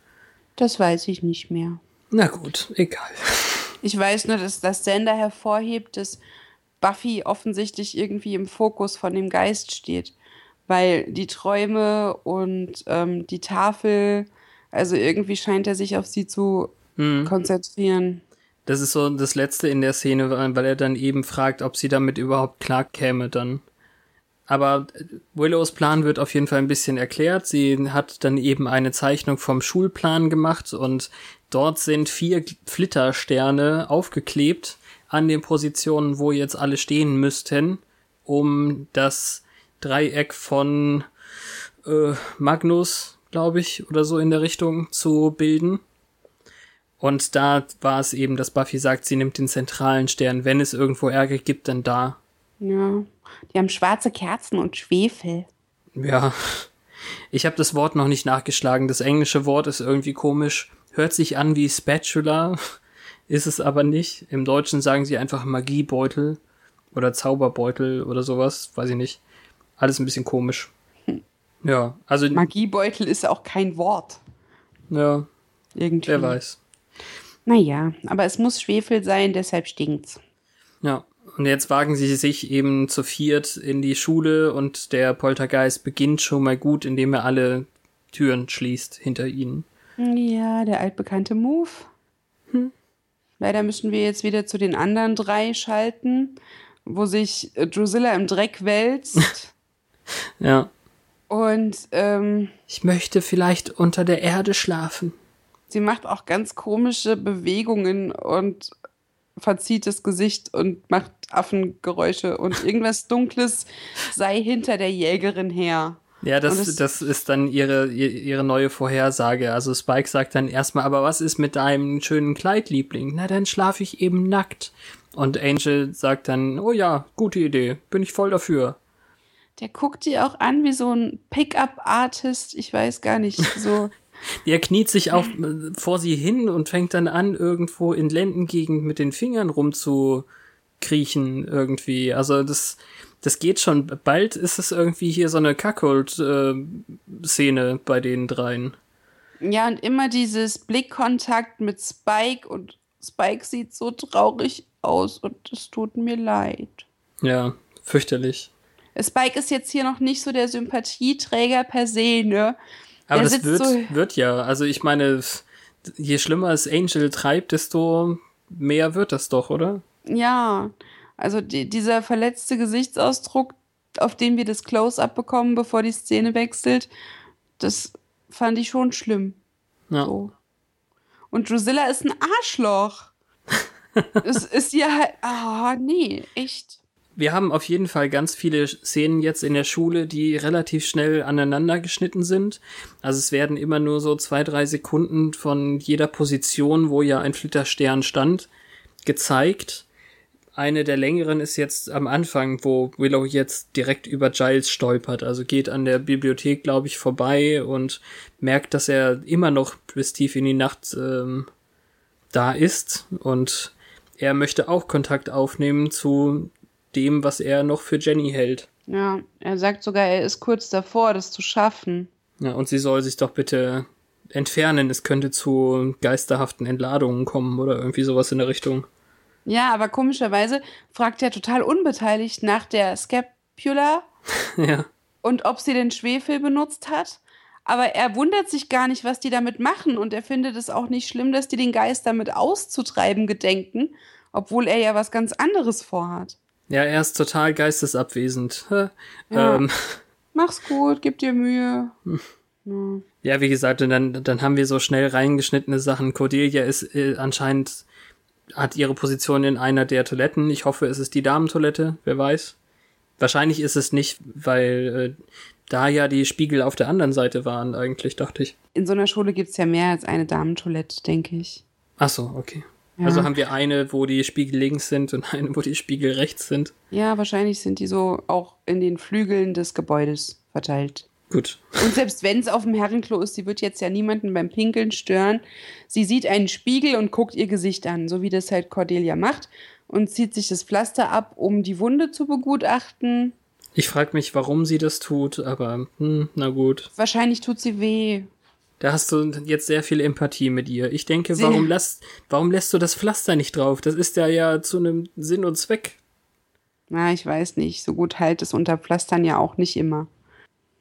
Das weiß ich nicht mehr. Na gut, egal. Ich weiß nur, dass das Sender hervorhebt, dass Buffy offensichtlich irgendwie im Fokus von dem Geist steht. Weil die Träume und ähm, die Tafel, also irgendwie scheint er sich auf sie zu hm. konzentrieren. Das ist so das Letzte in der Szene, weil er dann eben fragt, ob sie damit überhaupt klar käme dann. Aber Willows Plan wird auf jeden Fall ein bisschen erklärt. Sie hat dann eben eine Zeichnung vom Schulplan gemacht und dort sind vier Flittersterne aufgeklebt an den Positionen, wo jetzt alle stehen müssten, um das Dreieck von äh, Magnus, glaube ich, oder so in der Richtung zu bilden. Und da war es eben, dass Buffy sagt, sie nimmt den zentralen Stern. Wenn es irgendwo Ärger gibt, dann da. Ja. Die haben schwarze Kerzen und Schwefel. Ja. Ich habe das Wort noch nicht nachgeschlagen. Das englische Wort ist irgendwie komisch. Hört sich an wie Spatula, ist es aber nicht. Im Deutschen sagen sie einfach Magiebeutel oder Zauberbeutel oder sowas, weiß ich nicht. Alles ein bisschen komisch. Ja, also. Magiebeutel ist auch kein Wort. Ja. Irgendwie. Wer weiß. Naja, aber es muss Schwefel sein, deshalb stinkt's. Ja. Und jetzt wagen sie sich eben zu viert in die Schule und der Poltergeist beginnt schon mal gut, indem er alle Türen schließt hinter ihnen. Ja, der altbekannte Move. Hm. Leider müssen wir jetzt wieder zu den anderen drei schalten, wo sich Drusilla im Dreck wälzt. ja. Und ähm, ich möchte vielleicht unter der Erde schlafen. Sie macht auch ganz komische Bewegungen und verzieht das Gesicht und macht Affengeräusche und irgendwas Dunkles sei hinter der Jägerin her. Ja, das, das, das ist dann ihre, ihre neue Vorhersage. Also Spike sagt dann erstmal, aber was ist mit deinem schönen Kleid, Liebling? Na, dann schlafe ich eben nackt. Und Angel sagt dann, oh ja, gute Idee, bin ich voll dafür. Der guckt die auch an wie so ein Pickup-Artist, ich weiß gar nicht, so. Der kniet sich auch äh, vor sie hin und fängt dann an, irgendwo in Lendengegend mit den Fingern rumzukriechen irgendwie. Also das, das geht schon. Bald ist es irgendwie hier so eine Cuckold-Szene bei den dreien. Ja, und immer dieses Blickkontakt mit Spike und Spike sieht so traurig aus und es tut mir leid. Ja, fürchterlich. Spike ist jetzt hier noch nicht so der Sympathieträger per se, ne? Aber das wird, so wird ja. Also ich meine, je schlimmer es Angel treibt, desto mehr wird das doch, oder? Ja, also die, dieser verletzte Gesichtsausdruck, auf den wir das Close-up bekommen, bevor die Szene wechselt, das fand ich schon schlimm. Ja. So. Und Drusilla ist ein Arschloch. es ist ja halt, ah, oh, nee, echt wir haben auf jeden Fall ganz viele Szenen jetzt in der Schule, die relativ schnell aneinander geschnitten sind. Also es werden immer nur so zwei, drei Sekunden von jeder Position, wo ja ein Flitterstern stand, gezeigt. Eine der längeren ist jetzt am Anfang, wo Willow jetzt direkt über Giles stolpert. Also geht an der Bibliothek, glaube ich, vorbei und merkt, dass er immer noch bis tief in die Nacht ähm, da ist. Und er möchte auch Kontakt aufnehmen zu dem, was er noch für Jenny hält. Ja, er sagt sogar, er ist kurz davor, das zu schaffen. Ja, und sie soll sich doch bitte entfernen. Es könnte zu geisterhaften Entladungen kommen oder irgendwie sowas in der Richtung. Ja, aber komischerweise fragt er total unbeteiligt nach der Scapula. ja. Und ob sie den Schwefel benutzt hat. Aber er wundert sich gar nicht, was die damit machen. Und er findet es auch nicht schlimm, dass die den Geist damit auszutreiben gedenken, obwohl er ja was ganz anderes vorhat. Ja, er ist total geistesabwesend. Ja. Ähm. Mach's gut, gib dir Mühe. Ja. ja, wie gesagt, und dann, dann haben wir so schnell reingeschnittene Sachen. Cordelia ist äh, anscheinend, hat ihre Position in einer der Toiletten. Ich hoffe, es ist die Damentoilette, wer weiß. Wahrscheinlich ist es nicht, weil äh, da ja die Spiegel auf der anderen Seite waren, eigentlich, dachte ich. In so einer Schule gibt's ja mehr als eine Damentoilette, denke ich. Ach so, okay. Ja. Also haben wir eine, wo die Spiegel links sind und eine, wo die Spiegel rechts sind. Ja, wahrscheinlich sind die so auch in den Flügeln des Gebäudes verteilt. Gut. Und selbst wenn es auf dem Herrenklo ist, sie wird jetzt ja niemanden beim Pinkeln stören. Sie sieht einen Spiegel und guckt ihr Gesicht an, so wie das halt Cordelia macht und zieht sich das Pflaster ab, um die Wunde zu begutachten. Ich frage mich, warum sie das tut, aber hm, na gut. Wahrscheinlich tut sie weh. Da hast du jetzt sehr viel Empathie mit ihr. Ich denke, warum, lässt, warum lässt du das Pflaster nicht drauf? Das ist ja ja zu einem Sinn und Zweck. Na, ich weiß nicht. So gut halt es unter Pflastern ja auch nicht immer.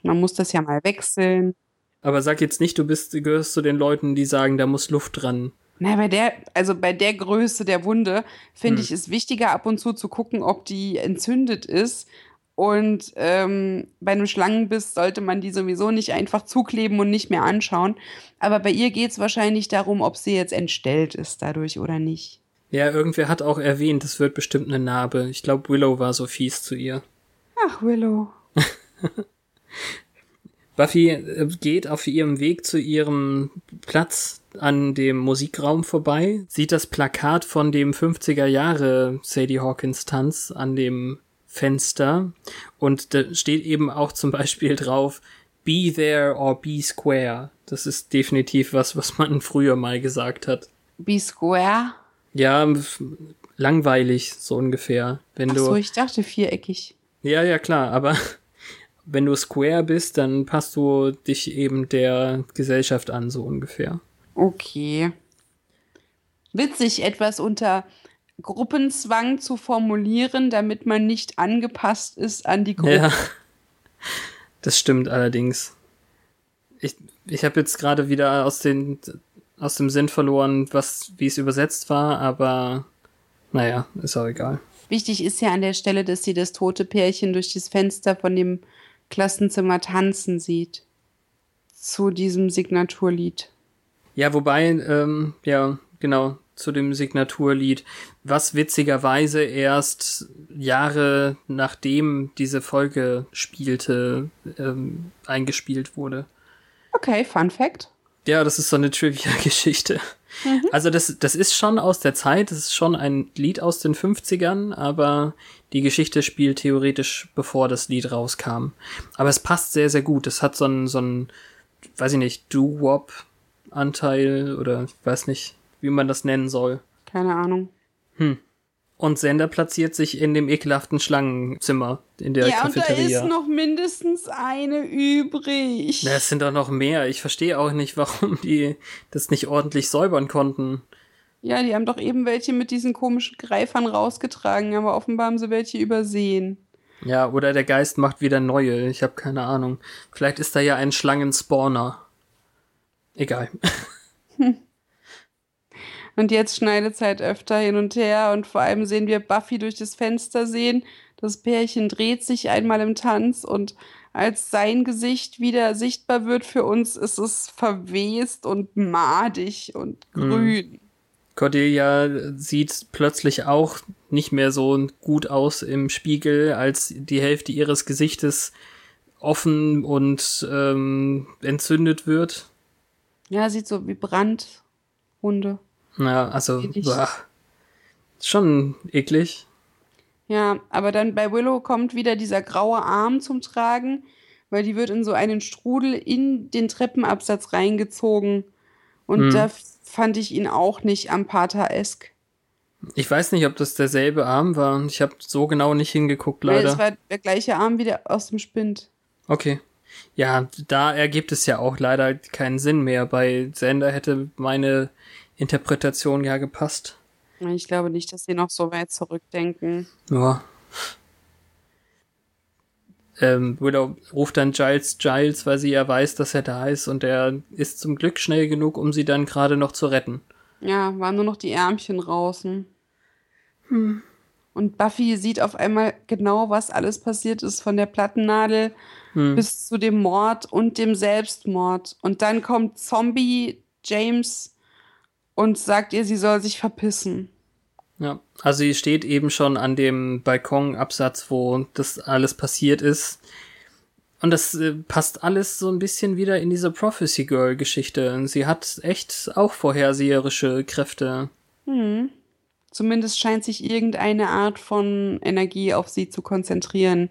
Man muss das ja mal wechseln. Aber sag jetzt nicht, du bist, gehörst zu den Leuten, die sagen, da muss Luft dran. Na, bei der, also bei der Größe der Wunde finde hm. ich es wichtiger, ab und zu zu gucken, ob die entzündet ist, und ähm, bei einem Schlangenbiss sollte man die sowieso nicht einfach zukleben und nicht mehr anschauen. Aber bei ihr geht es wahrscheinlich darum, ob sie jetzt entstellt ist dadurch oder nicht. Ja, irgendwer hat auch erwähnt, es wird bestimmt eine Narbe. Ich glaube, Willow war so fies zu ihr. Ach, Willow. Buffy äh, geht auf ihrem Weg zu ihrem Platz an dem Musikraum vorbei, sieht das Plakat von dem 50er Jahre Sadie Hawkins Tanz an dem Fenster und da steht eben auch zum Beispiel drauf Be there or be square. Das ist definitiv was, was man früher mal gesagt hat. Be square? Ja, langweilig, so ungefähr. Wenn Ach du. so, ich dachte viereckig. Ja, ja, klar, aber wenn du square bist, dann passt du dich eben der Gesellschaft an, so ungefähr. Okay. Witzig, etwas unter Gruppenzwang zu formulieren, damit man nicht angepasst ist an die Gruppe. Ja. Das stimmt allerdings. Ich, ich habe jetzt gerade wieder aus, den, aus dem Sinn verloren, was, wie es übersetzt war, aber naja, ist auch egal. Wichtig ist ja an der Stelle, dass sie das tote Pärchen durch das Fenster von dem Klassenzimmer tanzen sieht. Zu diesem Signaturlied. Ja, wobei, ähm, ja, genau, zu dem Signaturlied, was witzigerweise erst Jahre nachdem diese Folge spielte, ähm, eingespielt wurde. Okay, Fun Fact. Ja, das ist so eine Trivia-Geschichte. Mhm. Also das, das ist schon aus der Zeit, das ist schon ein Lied aus den 50ern, aber die Geschichte spielt theoretisch bevor das Lied rauskam. Aber es passt sehr, sehr gut. Es hat so einen, so einen, weiß ich nicht, Doo-Wop-Anteil oder ich weiß nicht, wie man das nennen soll. Keine Ahnung. Hm. Und Sender platziert sich in dem ekelhaften Schlangenzimmer in der ja, Cafeteria. Ja, und da ist noch mindestens eine übrig. Na, es sind doch noch mehr. Ich verstehe auch nicht, warum die das nicht ordentlich säubern konnten. Ja, die haben doch eben welche mit diesen komischen Greifern rausgetragen, aber offenbar haben sie welche übersehen. Ja, oder der Geist macht wieder neue. Ich habe keine Ahnung. Vielleicht ist da ja ein Schlangenspawner. Egal. Hm. Und jetzt schneidet es halt öfter hin und her und vor allem sehen wir Buffy durch das Fenster sehen. Das Pärchen dreht sich einmal im Tanz und als sein Gesicht wieder sichtbar wird für uns, ist es verwest und madig und hm. grün. Mhm. Cordelia sieht plötzlich auch nicht mehr so gut aus im Spiegel, als die Hälfte ihres Gesichtes offen und ähm, entzündet wird. Ja, sieht so wie Brandhunde. Ja, also boah, schon eklig. Ja, aber dann bei Willow kommt wieder dieser graue Arm zum Tragen, weil die wird in so einen Strudel in den Treppenabsatz reingezogen. Und hm. da fand ich ihn auch nicht Ampata-esk. Ich weiß nicht, ob das derselbe Arm war. Ich habe so genau nicht hingeguckt, leider. Weil es war der gleiche Arm wieder aus dem Spind. Okay. Ja, da ergibt es ja auch leider keinen Sinn mehr. Bei Sender hätte meine Interpretation ja gepasst. Ich glaube nicht, dass sie noch so weit zurückdenken. Ja. Ähm, Willow ruft dann Giles Giles, weil sie ja weiß, dass er da ist und er ist zum Glück schnell genug, um sie dann gerade noch zu retten. Ja, waren nur noch die Ärmchen draußen. Hm. Und Buffy sieht auf einmal genau, was alles passiert ist, von der Plattennadel hm. bis zu dem Mord und dem Selbstmord. Und dann kommt Zombie James und sagt ihr, sie soll sich verpissen. Ja, also sie steht eben schon an dem Balkonabsatz, wo das alles passiert ist. Und das äh, passt alles so ein bisschen wieder in diese Prophecy Girl Geschichte. Sie hat echt auch vorherseherische Kräfte. Hm. Zumindest scheint sich irgendeine Art von Energie auf sie zu konzentrieren.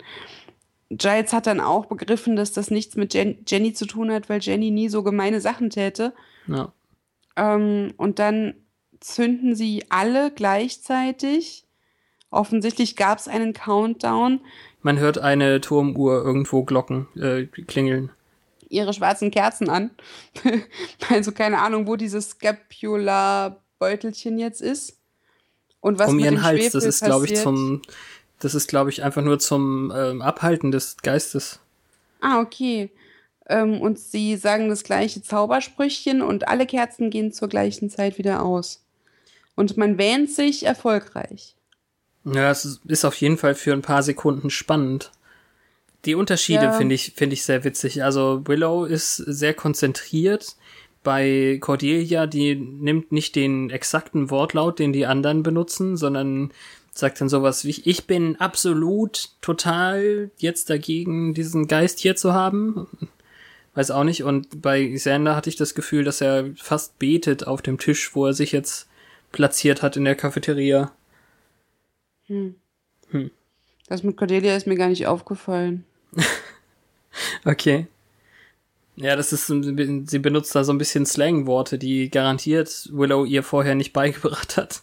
Giles hat dann auch begriffen, dass das nichts mit Jen Jenny zu tun hat, weil Jenny nie so gemeine Sachen täte. Ja. Ähm, und dann zünden sie alle gleichzeitig. Offensichtlich gab es einen Countdown. Man hört eine Turmuhr irgendwo Glocken äh, klingeln. Ihre schwarzen Kerzen an. also keine Ahnung, wo dieses Scapula-Beutelchen jetzt ist. Und was um ihren Hals, das ist, glaube ich, zum, das ist, glaube ich, einfach nur zum ähm, Abhalten des Geistes. Ah, okay ähm, und sie sagen das gleiche Zaubersprüchchen und alle Kerzen gehen zur gleichen Zeit wieder aus. Und man wähnt sich erfolgreich. Ja, es ist auf jeden Fall für ein paar Sekunden spannend. Die Unterschiede ja. finde ich, finde ich sehr witzig. Also Willow ist sehr konzentriert, bei Cordelia, die nimmt nicht den exakten Wortlaut, den die anderen benutzen, sondern sagt dann sowas wie, ich bin absolut total jetzt dagegen, diesen Geist hier zu haben. Weiß auch nicht. Und bei Xander hatte ich das Gefühl, dass er fast betet auf dem Tisch, wo er sich jetzt platziert hat in der Cafeteria. Hm. Hm. Das mit Cordelia ist mir gar nicht aufgefallen. okay. Ja, das ist, sie benutzt da so ein bisschen Slangworte, die garantiert Willow ihr vorher nicht beigebracht hat.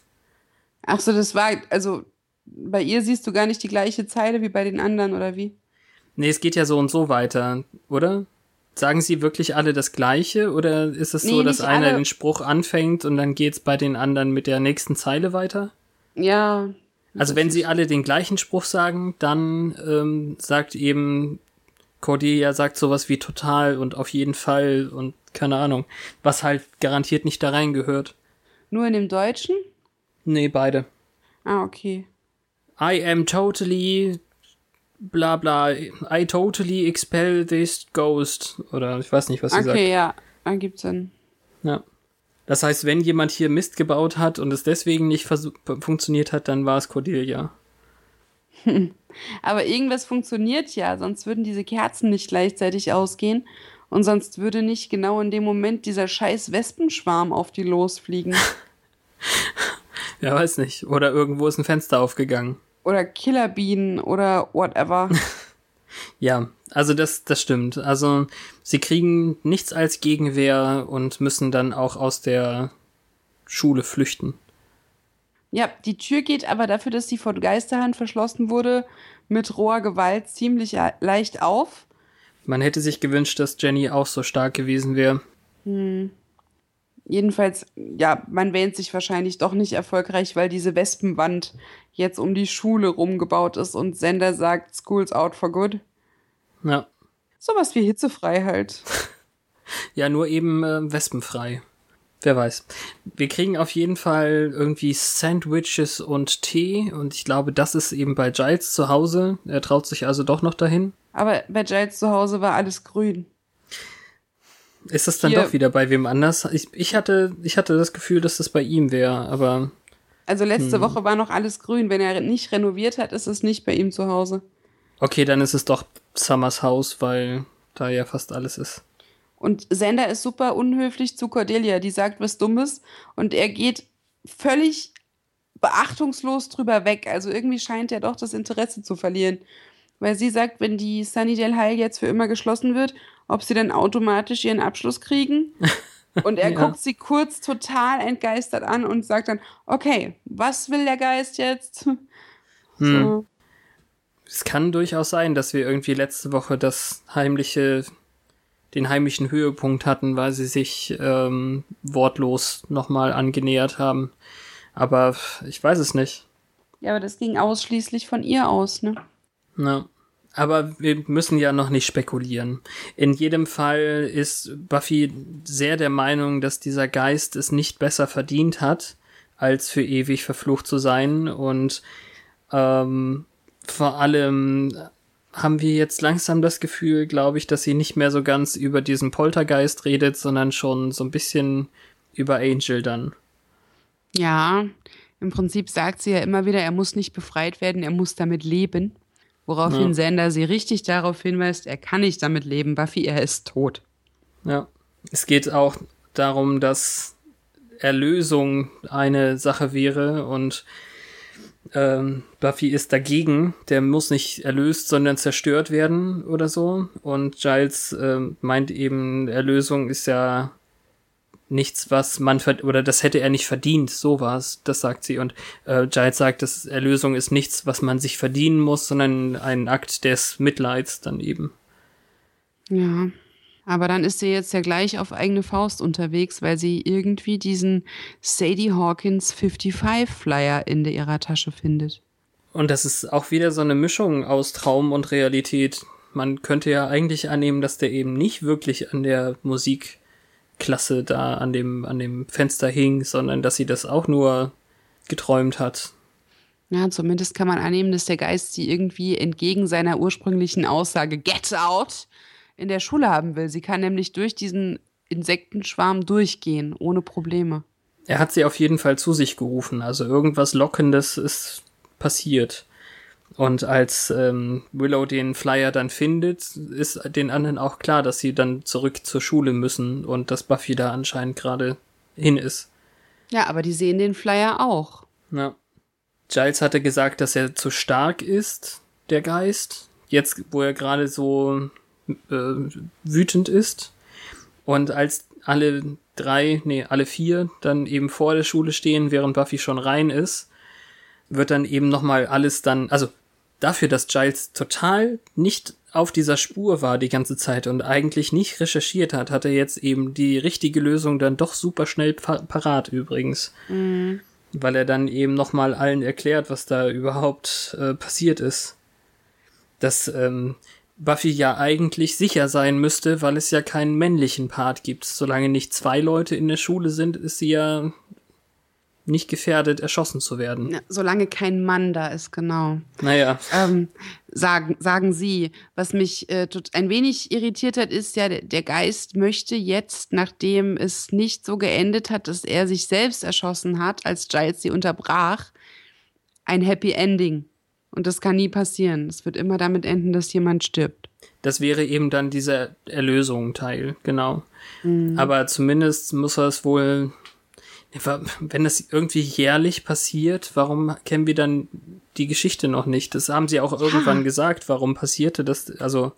Ach so, das war, also bei ihr siehst du gar nicht die gleiche Zeile wie bei den anderen, oder wie? Nee, es geht ja so und so weiter, oder? Sagen sie wirklich alle das Gleiche oder ist es so, nee, dass einer alle. den Spruch anfängt und dann geht's bei den anderen mit der nächsten Zeile weiter? Ja. Also wenn sie alle den gleichen Spruch sagen, dann ähm, sagt eben Cordelia sagt sowas wie total und auf jeden Fall und keine Ahnung, was halt garantiert nicht da reingehört. Nur in dem Deutschen? Nee, beide. Ah, okay. I am totally bla bla, I totally expel this ghost. Oder ich weiß nicht, was sie okay, sagt. Okay, ja, dann gibt's Sinn. Ja. Das heißt, wenn jemand hier Mist gebaut hat und es deswegen nicht funktioniert hat, dann war es Cordelia. Aber irgendwas funktioniert ja, sonst würden diese Kerzen nicht gleichzeitig ausgehen und sonst würde nicht genau in dem Moment dieser scheiß Wespenschwarm auf die losfliegen. ja, weiß nicht. Oder irgendwo ist ein Fenster aufgegangen. Oder Killerbienen oder whatever. ja, also das, das stimmt. Also sie kriegen nichts als Gegenwehr und müssen dann auch aus der Schule flüchten. Ja, die Tür geht aber dafür, dass sie von Geisterhand verschlossen wurde, mit roher Gewalt ziemlich leicht auf. Man hätte sich gewünscht, dass Jenny auch so stark gewesen wäre. Hm. Jedenfalls, ja, man wähnt sich wahrscheinlich doch nicht erfolgreich, weil diese Wespenwand jetzt um die Schule rumgebaut ist und Sender sagt, School's out for good. Ja. Sowas wie hitzefrei halt. ja, nur eben äh, wespenfrei. Wer weiß. Wir kriegen auf jeden Fall irgendwie Sandwiches und Tee und ich glaube, das ist eben bei Giles zu Hause. Er traut sich also doch noch dahin. Aber bei Giles zu Hause war alles grün. Ist das dann Hier. doch wieder bei wem anders? Ich, ich, hatte, ich hatte das Gefühl, dass das bei ihm wäre, aber. Also letzte hm. Woche war noch alles grün. Wenn er nicht renoviert hat, ist es nicht bei ihm zu Hause. Okay, dann ist es doch Summers Haus, weil da ja fast alles ist. Und Sander ist super unhöflich zu Cordelia. Die sagt was Dummes und er geht völlig beachtungslos drüber weg. Also irgendwie scheint er doch das Interesse zu verlieren. Weil sie sagt, wenn die Sunnydale High jetzt für immer geschlossen wird ob sie dann automatisch ihren Abschluss kriegen. Und er ja. guckt sie kurz total entgeistert an und sagt dann, okay, was will der Geist jetzt? Hm. So. Es kann durchaus sein, dass wir irgendwie letzte Woche das heimliche, den heimlichen Höhepunkt hatten, weil sie sich ähm, wortlos nochmal angenähert haben. Aber ich weiß es nicht. Ja, aber das ging ausschließlich von ihr aus, ne? Ja. Aber wir müssen ja noch nicht spekulieren. In jedem Fall ist Buffy sehr der Meinung, dass dieser Geist es nicht besser verdient hat, als für ewig verflucht zu sein. Und ähm, vor allem haben wir jetzt langsam das Gefühl, glaube ich, dass sie nicht mehr so ganz über diesen Poltergeist redet, sondern schon so ein bisschen über Angel dann. Ja, im Prinzip sagt sie ja immer wieder, er muss nicht befreit werden, er muss damit leben. Woraufhin ja. Sender sie richtig darauf hinweist, er kann nicht damit leben, Buffy, er ist tot. Ja. Es geht auch darum, dass Erlösung eine Sache wäre und ähm, Buffy ist dagegen. Der muss nicht erlöst, sondern zerstört werden oder so. Und Giles äh, meint eben, Erlösung ist ja nichts, was man oder das hätte er nicht verdient, so war's, das sagt sie. Und äh, Giles sagt, dass Erlösung ist nichts, was man sich verdienen muss, sondern ein Akt des Mitleids dann eben. Ja, aber dann ist sie jetzt ja gleich auf eigene Faust unterwegs, weil sie irgendwie diesen Sadie Hawkins 55 Flyer in ihrer Tasche findet. Und das ist auch wieder so eine Mischung aus Traum und Realität. Man könnte ja eigentlich annehmen, dass der eben nicht wirklich an der Musik Klasse da an dem, an dem Fenster hing, sondern dass sie das auch nur geträumt hat. Ja, zumindest kann man annehmen, dass der Geist sie irgendwie entgegen seiner ursprünglichen Aussage Get out in der Schule haben will. Sie kann nämlich durch diesen Insektenschwarm durchgehen, ohne Probleme. Er hat sie auf jeden Fall zu sich gerufen, also irgendwas Lockendes ist passiert. Und als ähm, Willow den Flyer dann findet, ist den anderen auch klar, dass sie dann zurück zur Schule müssen und dass Buffy da anscheinend gerade hin ist. Ja, aber die sehen den Flyer auch. Ja. Giles hatte gesagt, dass er zu stark ist, der Geist. Jetzt, wo er gerade so äh, wütend ist. Und als alle drei, nee, alle vier dann eben vor der Schule stehen, während Buffy schon rein ist, wird dann eben nochmal alles dann, also dafür, dass Giles total nicht auf dieser Spur war die ganze Zeit und eigentlich nicht recherchiert hat, hat er jetzt eben die richtige Lösung dann doch super schnell pa parat übrigens. Mhm. Weil er dann eben nochmal allen erklärt, was da überhaupt äh, passiert ist. Dass ähm, Buffy ja eigentlich sicher sein müsste, weil es ja keinen männlichen Part gibt. Solange nicht zwei Leute in der Schule sind, ist sie ja nicht gefährdet, erschossen zu werden. Ja, solange kein Mann da ist, genau. Naja. Ähm, sagen, sagen Sie, was mich äh, ein wenig irritiert hat, ist ja, der Geist möchte jetzt, nachdem es nicht so geendet hat, dass er sich selbst erschossen hat, als Giles sie unterbrach, ein Happy Ending. Und das kann nie passieren. Es wird immer damit enden, dass jemand stirbt. Das wäre eben dann dieser Erlösung-Teil, genau. Mhm. Aber zumindest muss er es wohl wenn das irgendwie jährlich passiert, warum kennen wir dann die Geschichte noch nicht? Das haben sie auch irgendwann gesagt. Warum passierte das? Also,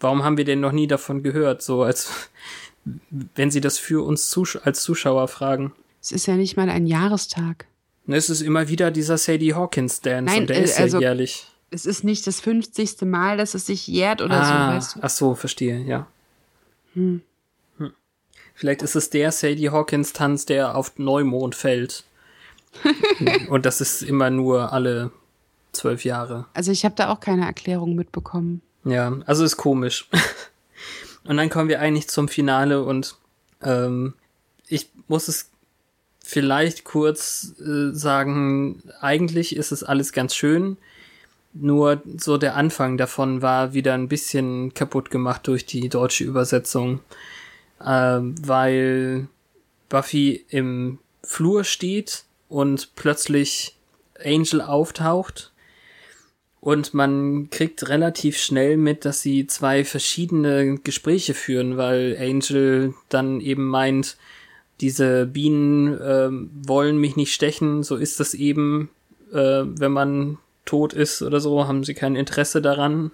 warum haben wir denn noch nie davon gehört? So als, wenn sie das für uns Zus als Zuschauer fragen. Es ist ja nicht mal ein Jahrestag. Es ist immer wieder dieser Sadie Hawkins Dance Nein, und der äh, ist ja also, jährlich. Es ist nicht das 50. Mal, dass es sich jährt oder ah, so, weißt du? Ach so, verstehe, ja. Hm. Vielleicht ist es der Sadie Hawkins Tanz, der auf Neumond fällt. Und das ist immer nur alle zwölf Jahre. Also ich habe da auch keine Erklärung mitbekommen. Ja, also ist komisch. Und dann kommen wir eigentlich zum Finale und ähm, ich muss es vielleicht kurz äh, sagen, eigentlich ist es alles ganz schön. Nur so der Anfang davon war wieder ein bisschen kaputt gemacht durch die deutsche Übersetzung äh, weil Buffy im Flur steht und plötzlich Angel auftaucht und man kriegt relativ schnell mit, dass sie zwei verschiedene Gespräche führen, weil Angel dann eben meint, diese Bienen äh, wollen mich nicht stechen, so ist das eben, äh, wenn man tot ist oder so, haben sie kein Interesse daran.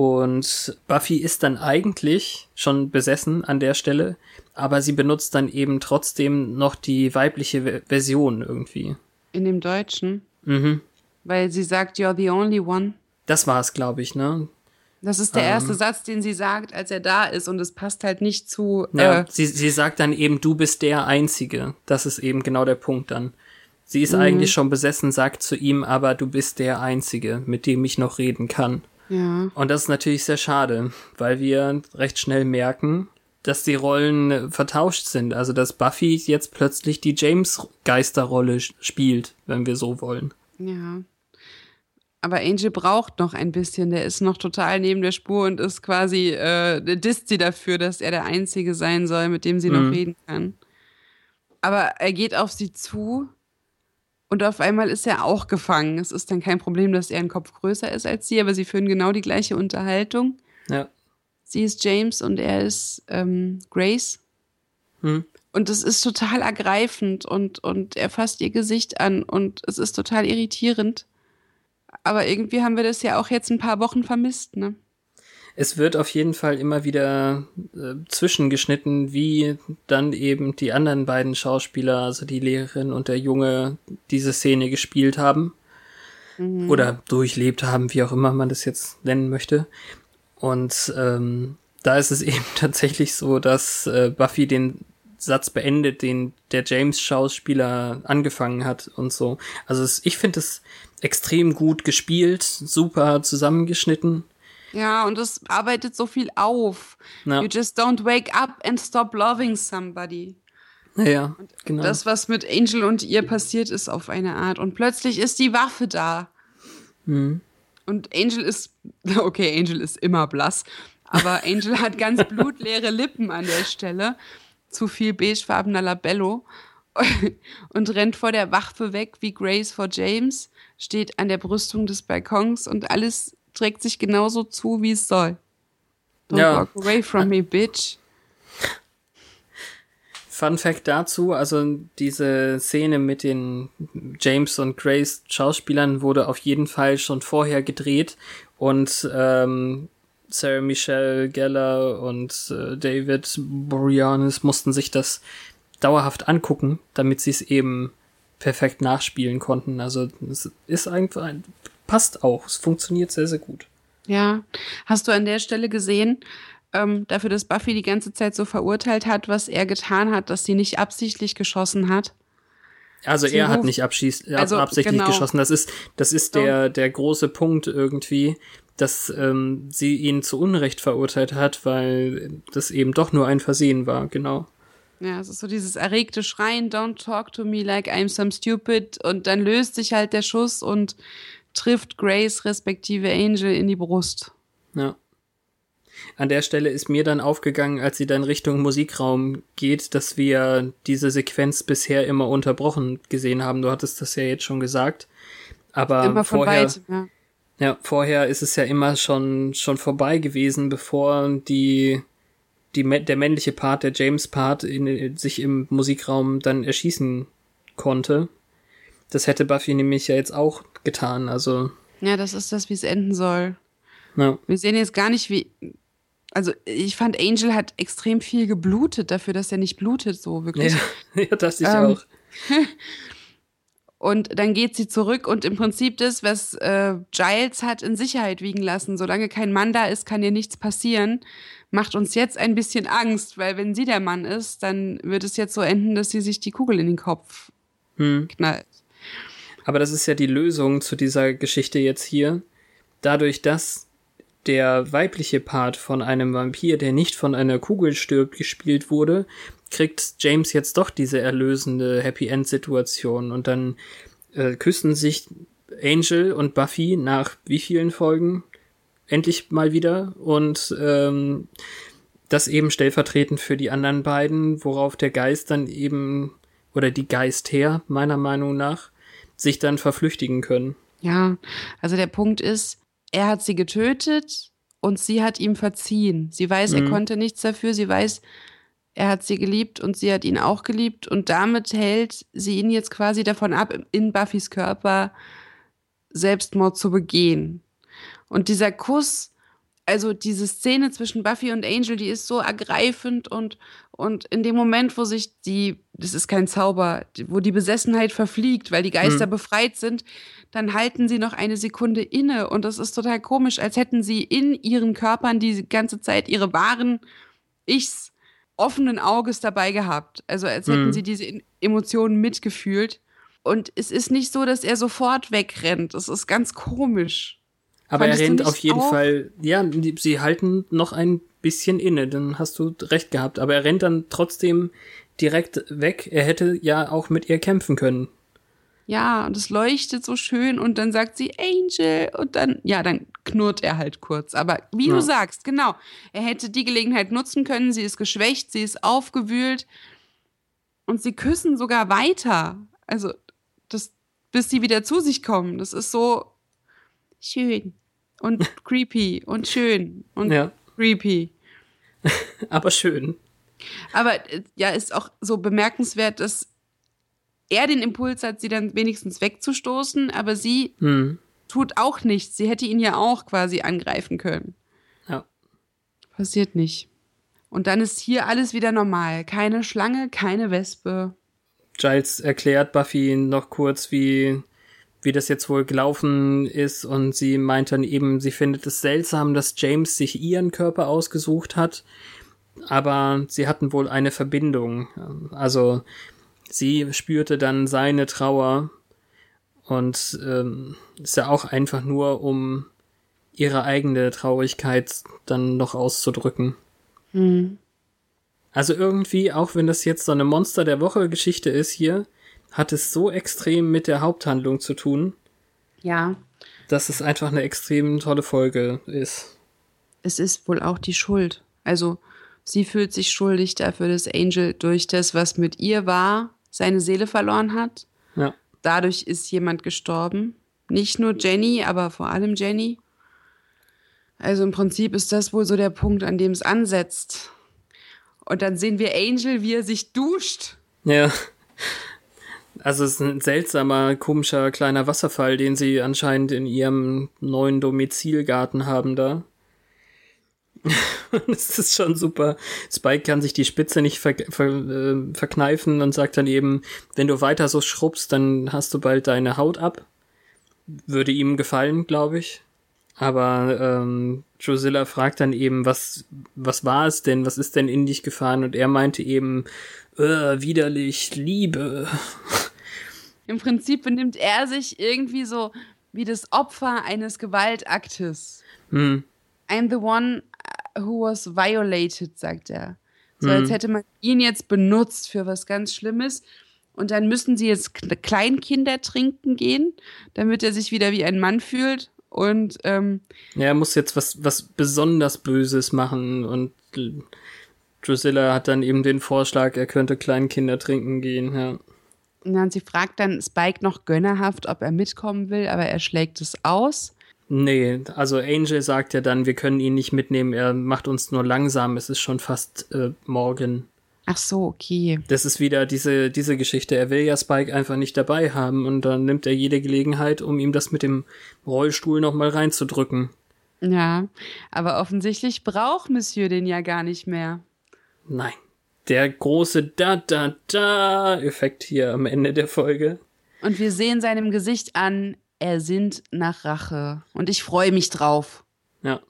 Und Buffy ist dann eigentlich schon besessen an der Stelle, aber sie benutzt dann eben trotzdem noch die weibliche Version irgendwie. In dem Deutschen? Mhm. Weil sie sagt, you're the only one. Das war es, glaube ich, ne? Das ist der ähm, erste Satz, den sie sagt, als er da ist, und es passt halt nicht zu. Ja, äh, sie, sie sagt dann eben, du bist der Einzige. Das ist eben genau der Punkt dann. Sie ist mhm. eigentlich schon besessen, sagt zu ihm, aber du bist der Einzige, mit dem ich noch reden kann. Ja. Und das ist natürlich sehr schade, weil wir recht schnell merken, dass die Rollen vertauscht sind. Also dass Buffy jetzt plötzlich die James-Geisterrolle spielt, wenn wir so wollen. Ja. Aber Angel braucht noch ein bisschen. Der ist noch total neben der Spur und ist quasi, äh, disst sie dafür, dass er der Einzige sein soll, mit dem sie mhm. noch reden kann. Aber er geht auf sie zu und auf einmal ist er auch gefangen. Es ist dann kein Problem, dass er ein Kopf größer ist als sie, aber sie führen genau die gleiche Unterhaltung. Ja. Sie ist James und er ist ähm, Grace. Hm. Und es ist total ergreifend und, und er fasst ihr Gesicht an und es ist total irritierend. Aber irgendwie haben wir das ja auch jetzt ein paar Wochen vermisst, ne? Es wird auf jeden Fall immer wieder äh, zwischengeschnitten, wie dann eben die anderen beiden Schauspieler, also die Lehrerin und der Junge, diese Szene gespielt haben. Mhm. Oder durchlebt haben, wie auch immer man das jetzt nennen möchte. Und ähm, da ist es eben tatsächlich so, dass äh, Buffy den Satz beendet, den der James-Schauspieler angefangen hat und so. Also es, ich finde es extrem gut gespielt, super zusammengeschnitten. Ja, und es arbeitet so viel auf. Ja. You just don't wake up and stop loving somebody. Ja, genau. Das, was mit Angel und ihr passiert ist auf eine Art. Und plötzlich ist die Waffe da. Mhm. Und Angel ist, okay, Angel ist immer blass, Aber Angel hat ganz blutleere Lippen an der Stelle. Zu viel beigefarbener Labello. Und rennt vor der Wachpe weg wie Grace vor James, steht an der Brüstung des Balkons und alles trägt sich genauso zu, wie es soll. Don't Ja. walk away from me, bitch. Fun Fact dazu, also diese Szene mit den James und Grace Schauspielern wurde auf jeden Fall schon vorher gedreht und ähm, Sarah Michelle Gellar und äh, David Boreanaz mussten sich das dauerhaft angucken, damit sie es eben perfekt nachspielen konnten. Also es ist einfach ein, passt auch, es funktioniert sehr, sehr gut. Ja. Hast du an der Stelle gesehen, ähm, dafür, dass Buffy die ganze Zeit so verurteilt hat, was er getan hat, dass sie nicht absichtlich geschossen hat? Also er hat nicht abschieß Also, absichtlich genau. geschossen. Das ist, das ist So. der, der große Punkt irgendwie, dass ähm, sie ihn zu Unrecht verurteilt hat, weil das eben doch nur ein Versehen war, genau. Ja, es ist so dieses erregte Schreien, don't talk to me like I'm some stupid. Und dann löst sich halt der Schuss und trifft Grace respektive Angel in die Brust. Ja. An der Stelle ist mir dann aufgegangen, als sie dann Richtung Musikraum geht, dass wir diese Sequenz bisher immer unterbrochen gesehen haben. Du hattest das ja jetzt schon gesagt. Aber Immer von vorher, weitem, ja. Ja, vorher ist es ja immer schon, schon vorbei gewesen, bevor die, die, der männliche Part, der James-Part, in, sich im Musikraum dann erschießen konnte. Das hätte Buffy nämlich ja jetzt auch getan, also, Ja, das ist das, wie es enden soll. ja. Wir sehen jetzt gar nicht, wie. Also, ich fand, Angel hat extrem viel geblutet dafür, dass er nicht blutet, so wirklich. Ja, ja das ich Ähm, auch. Und dann geht sie zurück und im Prinzip das, was äh, Giles hat in Sicherheit wiegen lassen. Solange kein Mann da ist, kann ihr nichts passieren. Macht uns jetzt ein bisschen Angst, weil wenn sie der Mann ist, dann wird es jetzt so enden, dass sie sich die Kugel in den Kopf Hm. knallt. Aber das ist ja die Lösung zu dieser Geschichte jetzt hier. Dadurch, dass der weibliche Part von einem Vampir, der nicht von einer Kugel stirbt, gespielt wurde, kriegt James jetzt doch diese erlösende Happy End Situation. Und dann äh, küssen sich Angel und Buffy nach wie vielen Folgen? Endlich mal wieder. Und ähm, das eben stellvertretend für die anderen beiden, worauf der Geist dann eben oder die Geister meiner Meinung nach sich dann verflüchtigen können. Ja, also der Punkt ist, er hat sie getötet und sie hat ihm verziehen. Sie weiß, er Mhm. konnte nichts dafür. Sie weiß, er hat sie geliebt und sie hat ihn auch geliebt. Und damit hält sie ihn jetzt quasi davon ab, in Buffys Körper Selbstmord zu begehen. Und dieser Kuss, also diese Szene zwischen Buffy und Angel, die ist so ergreifend und, und in dem Moment, wo sich die, das ist kein Zauber, wo die Besessenheit verfliegt, weil die Geister Mhm. befreit sind, dann halten sie noch eine Sekunde inne und das ist total komisch, als hätten sie in ihren Körpern die ganze Zeit ihre wahren Ichs offenen Auges dabei gehabt. Also als hätten Mhm. sie diese Emotionen mitgefühlt. Und es ist nicht so, dass er sofort wegrennt. Es ist ganz komisch. Aber er Fandest du rennt auf jeden auch? Fall, ja, sie halten noch ein bisschen inne, dann hast du recht gehabt. Aber er rennt dann trotzdem direkt weg. Er hätte ja auch mit ihr kämpfen können. Ja, und es leuchtet so schön und dann sagt sie Angel und dann, ja, dann knurrt er halt kurz. Aber wie Ja. du sagst, genau, er hätte die Gelegenheit nutzen können. Sie ist geschwächt, sie ist aufgewühlt und sie küssen sogar weiter. Also, das, bis sie wieder zu sich kommen. Das ist so schön und creepy und schön und Ja, creepy. aber schön. Aber äh, ja, ist auch so bemerkenswert, dass er den Impuls hat, sie dann wenigstens wegzustoßen, aber sie Hm. tut auch nichts. Sie hätte ihn ja auch quasi angreifen können. Ja. Passiert nicht. Und dann ist hier alles wieder normal. Keine Schlange, keine Wespe. Giles erklärt Buffy noch kurz, wie, wie das jetzt wohl gelaufen ist und sie meint dann eben, sie findet es seltsam, dass James sich ihren Körper ausgesucht hat, aber sie hatten wohl eine Verbindung. Also sie spürte dann seine Trauer und ähm, ist ja auch einfach nur, um ihre eigene Traurigkeit dann noch auszudrücken. Also irgendwie, auch wenn das jetzt so eine Monster der Woche Geschichte ist hier, hat es so extrem mit der Haupthandlung zu tun, Ja. dass es einfach eine extrem tolle Folge ist. es ist wohl auch die Schuld. Also sie fühlt sich schuldig dafür, dass Angel durch das, was mit ihr war, seine Seele verloren hat. Ja. Dadurch ist jemand gestorben. Nicht nur Jenny, aber vor allem Jenny. Also im Prinzip ist das wohl so der Punkt, an dem es ansetzt. Und dann sehen wir Angel, wie er sich duscht. Ja. Also es ist ein seltsamer, komischer kleiner Wasserfall, den sie anscheinend in ihrem neuen Domizilgarten haben da. das ist schon super. Spike kann sich die Spitze nicht ver ver äh, verkneifen und sagt dann eben, wenn du weiter so schrubbst, dann hast du bald deine Haut ab. Würde ihm gefallen, glaube ich. Aber ähm, Drusilla fragt dann eben, was, was war es denn? Was ist denn in dich gefahren? Und er meinte eben, äh, widerlich, Liebe. Im Prinzip benimmt er sich irgendwie so wie das Opfer eines Gewaltaktes. Hm. I'm the one who was violated, sagt er. So Mhm. als hätte man ihn jetzt benutzt für was ganz Schlimmes. Und dann müssen sie jetzt Kleinkinder trinken gehen, damit er sich wieder wie ein Mann fühlt. Und ähm, Ja, er muss jetzt was, was besonders Böses machen und Drusilla hat dann eben den Vorschlag, er könnte Kleinkinder trinken gehen, ja. Und sie fragt dann Spike noch gönnerhaft, ob er mitkommen will, aber er schlägt es aus. Nee, also Angel sagt ja dann, wir können ihn nicht mitnehmen, er macht uns nur langsam, es ist schon fast äh, morgen. Ach so, okay. Das ist wieder diese, diese Geschichte. Er will ja Spike einfach nicht dabei haben und dann nimmt er jede Gelegenheit, um ihm das mit dem Rollstuhl nochmal reinzudrücken. Ja, aber offensichtlich braucht Monsieur den ja gar nicht mehr. Nein. Der große Da-Da-Da-Effekt hier am Ende der Folge. Und wir sehen seinem Gesicht an, er sinnt nach Rache. Und ich freue mich drauf. Ja.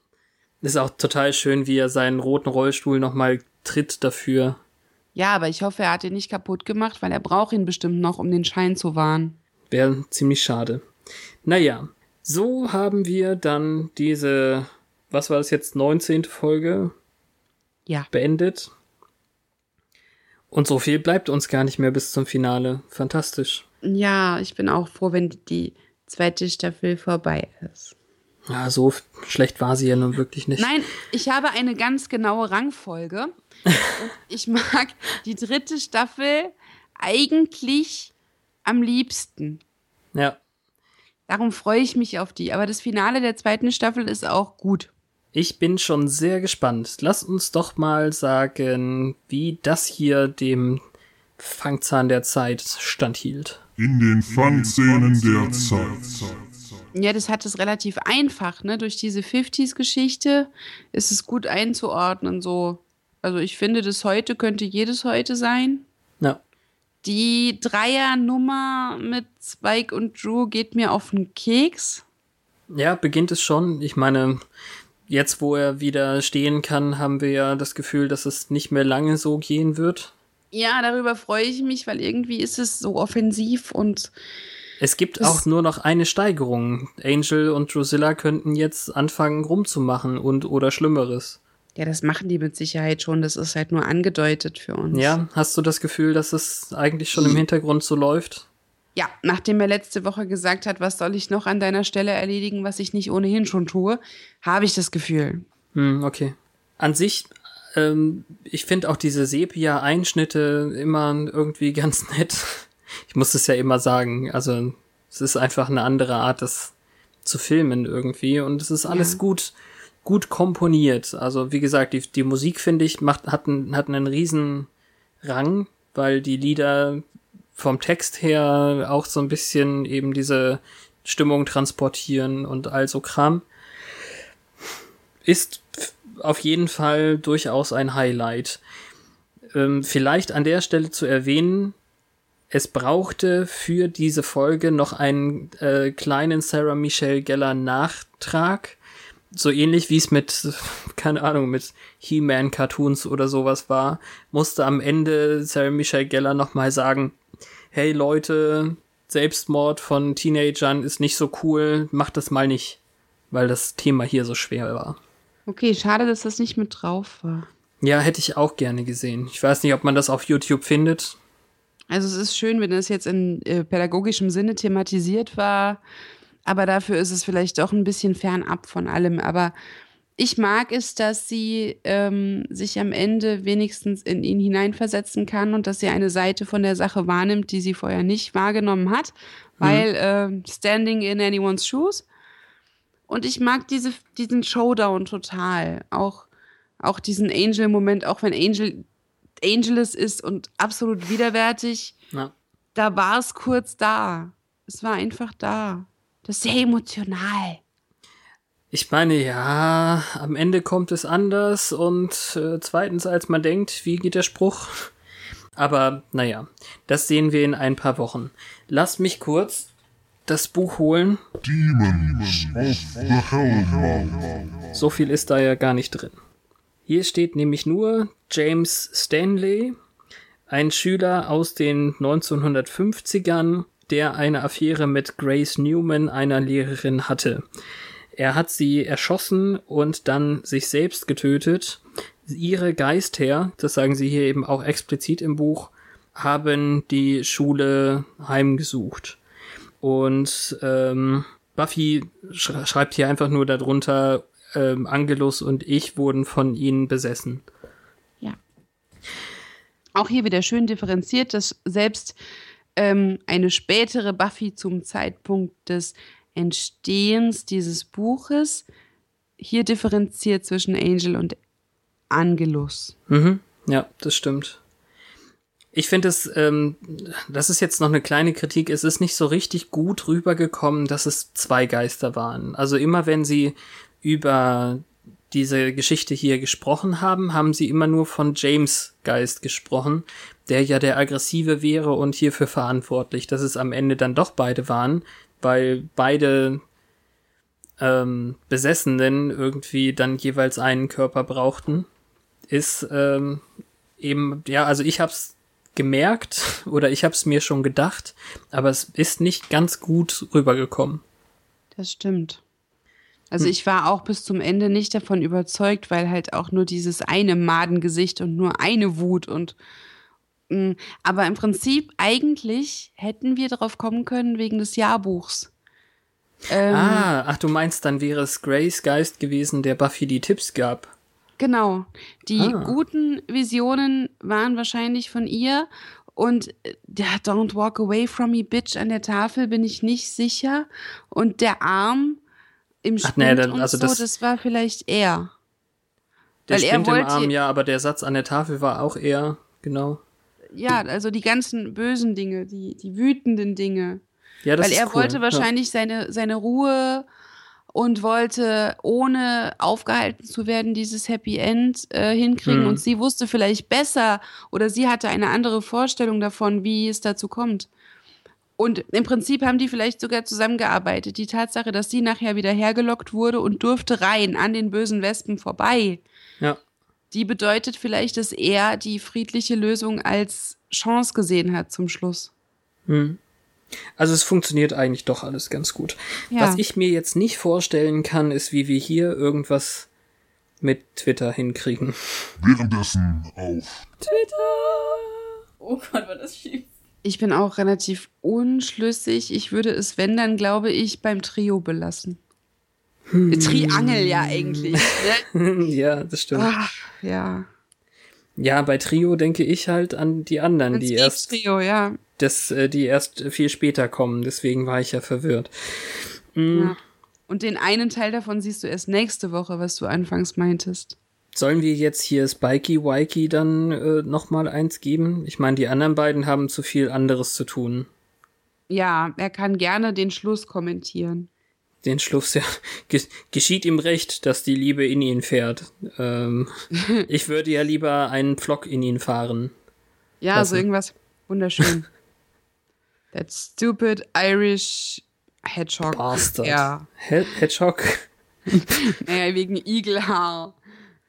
Ist auch total schön, wie er seinen roten Rollstuhl nochmal tritt dafür. Ja, aber ich hoffe, er hat ihn nicht kaputt gemacht, weil er braucht ihn bestimmt noch, um den Schein zu wahren. Wäre ziemlich schade. Naja, so haben wir dann diese, was war das jetzt, 19. Folge Ja. beendet. Und so viel bleibt uns gar nicht mehr bis zum Finale. Fantastisch. Ja, ich bin auch froh, wenn die zweite Staffel vorbei ist. Ja, so schlecht war sie ja nun wirklich nicht. Nein, ich habe eine ganz genaue Rangfolge. Ich mag die dritte Staffel eigentlich am liebsten. Ja. Darum freue ich mich auf die. Aber das Finale der zweiten Staffel ist auch gut. Ich bin schon sehr gespannt. Lass uns doch mal sagen, wie das hier dem Fangzahn der Zeit standhielt. In den Fangszenen der Zeit. Ja, das hat es relativ einfach, ne? Durch diese 50s-Geschichte ist es gut einzuordnen, so. Also ich finde, das heute könnte jedes heute sein. Ja. Die Dreier-Nummer mit Spike und Drew geht mir auf den Keks. Ja, beginnt es schon. Ich meine, jetzt wo er wieder stehen kann, haben wir ja das Gefühl, dass es nicht mehr lange so gehen wird. Ja, darüber freue ich mich, weil irgendwie ist es so offensiv und Es gibt auch nur noch eine Steigerung. Angel und Drusilla könnten jetzt anfangen rumzumachen und oder Schlimmeres. ja, das machen die mit Sicherheit schon. Das ist halt nur angedeutet für uns. Ja, hast du das Gefühl, dass es eigentlich schon im Hintergrund so läuft? Ja, nachdem er letzte Woche gesagt hat, was soll ich noch an deiner Stelle erledigen, was ich nicht ohnehin schon tue, habe ich das Gefühl. Hm, okay. An sich, ähm, ich finde auch diese Sepia-Einschnitte immer irgendwie ganz nett. Ich muss es ja immer sagen. Also, es ist einfach eine andere Art, das zu filmen irgendwie. Und es ist alles Ja. gut, gut komponiert. Also, wie gesagt, die, die Musik, finde ich, macht, hat, einen, hat einen riesen Rang, weil die Lieder vom Text her auch so ein bisschen eben diese Stimmung transportieren und all so Kram ist auf jeden Fall durchaus ein Highlight. Ähm, vielleicht an der Stelle zu erwähnen, es brauchte für diese Folge noch einen äh, kleinen Sarah Michelle Gellar Nachtrag. So ähnlich wie es mit, keine Ahnung, mit He-Man Cartoons oder sowas war, musste am Ende Sarah Michelle Gellar nochmal sagen, hey Leute, Selbstmord von Teenagern ist nicht so cool, macht das mal nicht, weil das Thema hier so schwer war. Okay, schade, dass das nicht mit drauf war. Ja, hätte ich auch gerne gesehen. Ich weiß nicht, ob man das auf YouTube findet. Also es ist schön, wenn das jetzt in äh, pädagogischem Sinne thematisiert war, aber dafür ist es vielleicht doch ein bisschen fernab von allem. Aber ich mag es, dass sie ähm, sich am Ende wenigstens in ihn hineinversetzen kann und dass sie eine Seite von der Sache wahrnimmt, die sie vorher nicht wahrgenommen hat, weil äh, standing in anyone's shoes. Und ich mag diese, diesen Showdown total. Auch, auch diesen Angel-Moment, auch wenn Angel Angelus ist und absolut widerwärtig. Ja. Da war es kurz da. Es war einfach da. Das ist sehr emotional. Ich meine, ja, am Ende kommt es anders und äh, zweitens, als man denkt, wie geht der Spruch? Aber naja, das sehen wir in ein paar Wochen. Lass mich kurz das Buch holen. Demons of the Hellmouth. So viel ist da ja gar nicht drin. Hier steht nämlich nur James Stanley, ein Schüler aus den 1950ern, der eine Affäre mit Grace Newman, einer Lehrerin, hatte. Er hat sie erschossen und dann sich selbst getötet. Ihre Geistherr, das sagen sie hier eben auch explizit im Buch, haben die Schule heimgesucht. Und ähm, Buffy sch schreibt hier einfach nur darunter, ähm, Angelus und ich wurden von ihnen besessen. Ja. Auch hier wieder schön differenziert, dass selbst ähm, eine spätere Buffy zum Zeitpunkt des Entstehens dieses Buches hier differenziert zwischen Angel und Angelus. Mhm. Ja, das stimmt. Ich finde es, ähm, das ist jetzt noch eine kleine Kritik, es ist nicht so richtig gut rübergekommen, dass es zwei Geister waren. Also immer wenn sie über diese Geschichte hier gesprochen haben, haben sie immer nur von James Geist gesprochen, der ja der aggressive wäre und hierfür verantwortlich, dass es am Ende dann doch beide waren, weil beide ähm, Besessenen irgendwie dann jeweils einen Körper brauchten, ist ähm, eben, ja, also ich hab's gemerkt oder ich hab's mir schon gedacht, aber es ist nicht ganz gut rübergekommen. Das stimmt. Also ich war auch bis zum Ende nicht davon überzeugt, weil halt auch nur dieses eine Madengesicht und nur eine Wut und aber im Prinzip eigentlich hätten wir darauf kommen können wegen des Jahrbuchs. Ähm, Ah, ach, du meinst, dann wäre es Grace Geist gewesen, der Buffy die Tipps gab. Genau. Die Ah. guten Visionen waren wahrscheinlich von ihr. Und äh, der Don't Walk Away from Me, Bitch an der Tafel bin ich nicht sicher. Und der Arm im Ach, Spind nee, dann- und also so, das- das, war vielleicht er. Der Weil er Spind im wollte- Arm, ja, aber der Satz an der Tafel war auch eher, genau. Ja, also die ganzen bösen Dinge, die, die wütenden Dinge. Ja, das Weil er cool. wollte wahrscheinlich seine, seine Ruhe und wollte, ohne aufgehalten zu werden, dieses Happy End äh, hinkriegen. Mhm. Und sie wusste vielleicht besser oder sie hatte eine andere Vorstellung davon, wie es dazu kommt. Und im Prinzip haben die vielleicht sogar zusammengearbeitet. Die Tatsache, dass sie nachher wieder hergelockt wurde und durfte rein an den bösen Wespen vorbei, Ja. Die bedeutet vielleicht, dass er die friedliche Lösung als Chance gesehen hat zum Schluss. Hm. Also es funktioniert eigentlich doch alles ganz gut. Ja. Was ich mir jetzt nicht vorstellen kann, ist, wie wir hier irgendwas mit Twitter hinkriegen. Währenddessen auf Oh Gott, war das schief. Ich bin auch relativ unschlüssig. Ich würde es, wenn, dann glaube ich, beim Trio belassen. Triangel ja eigentlich. Ne? ja, das stimmt. Ach, ja. Ja, bei Trio denke ich halt an die anderen, die Ins erst, Trio, ja. das, äh, die erst viel später kommen. Deswegen war ich ja verwirrt. Hm. ja. Und den einen Teil davon siehst du erst nächste Woche, was du anfangs meintest. Sollen wir jetzt hier Spikey Wikey dann äh, noch mal eins geben? Ich meine, die anderen beiden haben zu viel anderes zu tun. Ja, er kann gerne den Schluss kommentieren. Den Schluss, ja, ge geschieht ihm recht, dass die Liebe in ihn fährt. Ähm, ich würde ja lieber einen Pflock in ihn fahren. Ja, Lassen. so irgendwas wunderschön. That stupid Irish Hedgehog. Bastard. Ja, He Hedgehog? naja, wegen Igelhaar.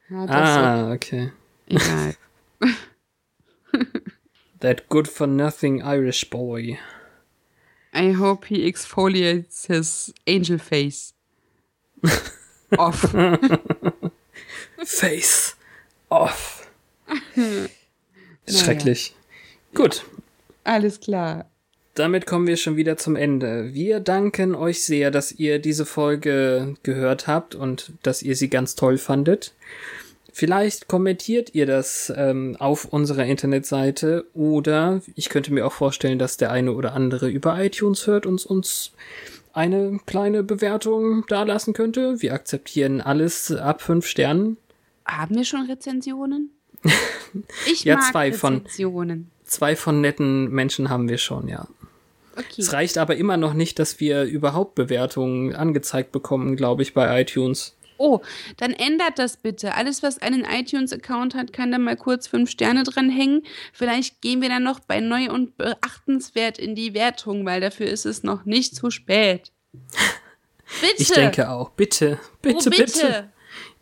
Ja, Ah, okay. so, egal. That good for nothing Irish boy. I hope he exfoliates his angel face. Off. Face off. Schrecklich. Gut, Alles klar. damit kommen wir schon wieder zum Ende. Wir danken euch sehr, dass ihr diese Folge gehört habt und dass ihr sie ganz toll fandet. Vielleicht kommentiert ihr das ähm, auf unserer Internetseite oder ich könnte mir auch vorstellen, dass der eine oder andere über iTunes hört und uns eine kleine Bewertung dalassen könnte. Wir akzeptieren alles ab fünf Sternen. Haben wir schon Rezensionen? Ich Ja, mag zwei von- Rezensionen. Zwei von netten Menschen haben wir schon, ja. Okay. Es reicht aber immer noch nicht, dass wir überhaupt Bewertungen angezeigt bekommen, glaube ich, bei iTunes. Oh, dann ändert das bitte. Alles, was einen iTunes-Account hat, kann da mal kurz fünf Sterne dranhängen. Vielleicht gehen wir dann noch bei neu und beachtenswert in die Wertung, weil dafür ist es noch nicht zu spät. Bitte. Ich denke auch. Bitte, bitte, oh, bitte. bitte.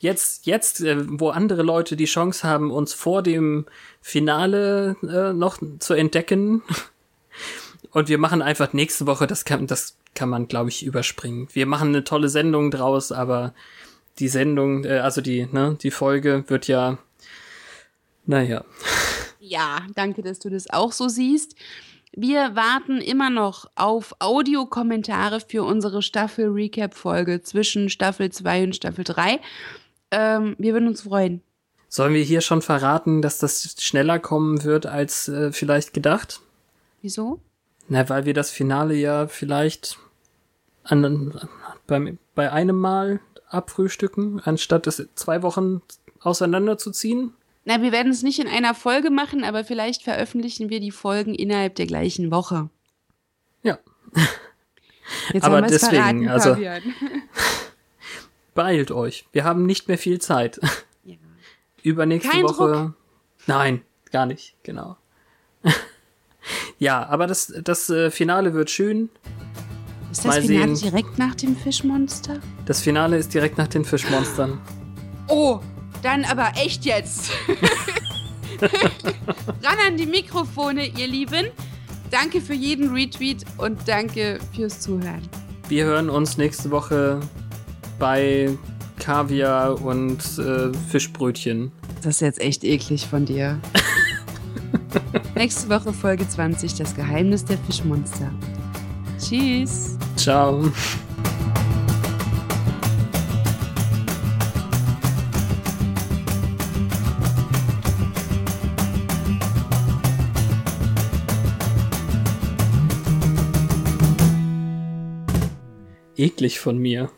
Jetzt, jetzt, äh, wo andere Leute die Chance haben, uns vor dem Finale äh, noch zu entdecken. Und wir machen einfach nächste Woche, das kann, das kann man, glaube ich, überspringen. Wir machen eine tolle Sendung draus, aber die Sendung, äh, also die, ne, die Folge wird ja, naja. Ja, danke, dass du das auch so siehst. Wir warten immer noch auf Audiokommentare für unsere Staffel-Recap-Folge zwischen Staffel 2 und Staffel 3. Ähm, wir würden uns freuen. Sollen wir hier schon verraten, dass das schneller kommen wird als äh, vielleicht gedacht? Wieso? Na, weil wir das Finale ja vielleicht an, beim, bei einem Mal abfrühstücken, anstatt es zwei Wochen auseinanderzuziehen. Na, wir werden es nicht in einer Folge machen, aber vielleicht veröffentlichen wir die Folgen innerhalb der gleichen Woche. Ja. Jetzt Aber haben deswegen, verraten, also-. Beeilt euch. Wir haben nicht mehr viel Zeit. Ja. Übernächste Kein Woche. Druck. Nein, gar nicht, genau. ja, aber das, das äh, Finale wird schön. Ist das Mal Finale sehen. direkt nach dem Fischmonster? Das Finale ist direkt nach den Fischmonstern. Oh, dann aber echt jetzt. Ran an die Mikrofone, ihr Lieben. Danke für jeden Retweet und danke fürs Zuhören. Wir hören uns nächste Woche bei Kaviar und äh, Fischbrötchen. Das ist jetzt echt eklig von dir. Nächste Woche Folge 20, das Geheimnis der Fischmonster. Tschüss. Ciao. Eklig von mir.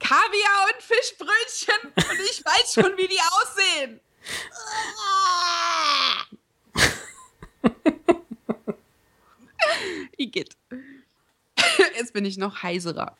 Kaviar und Fischbrötchen und ich weiß schon, wie die aussehen. Igitt. Jetzt bin ich noch heiserer.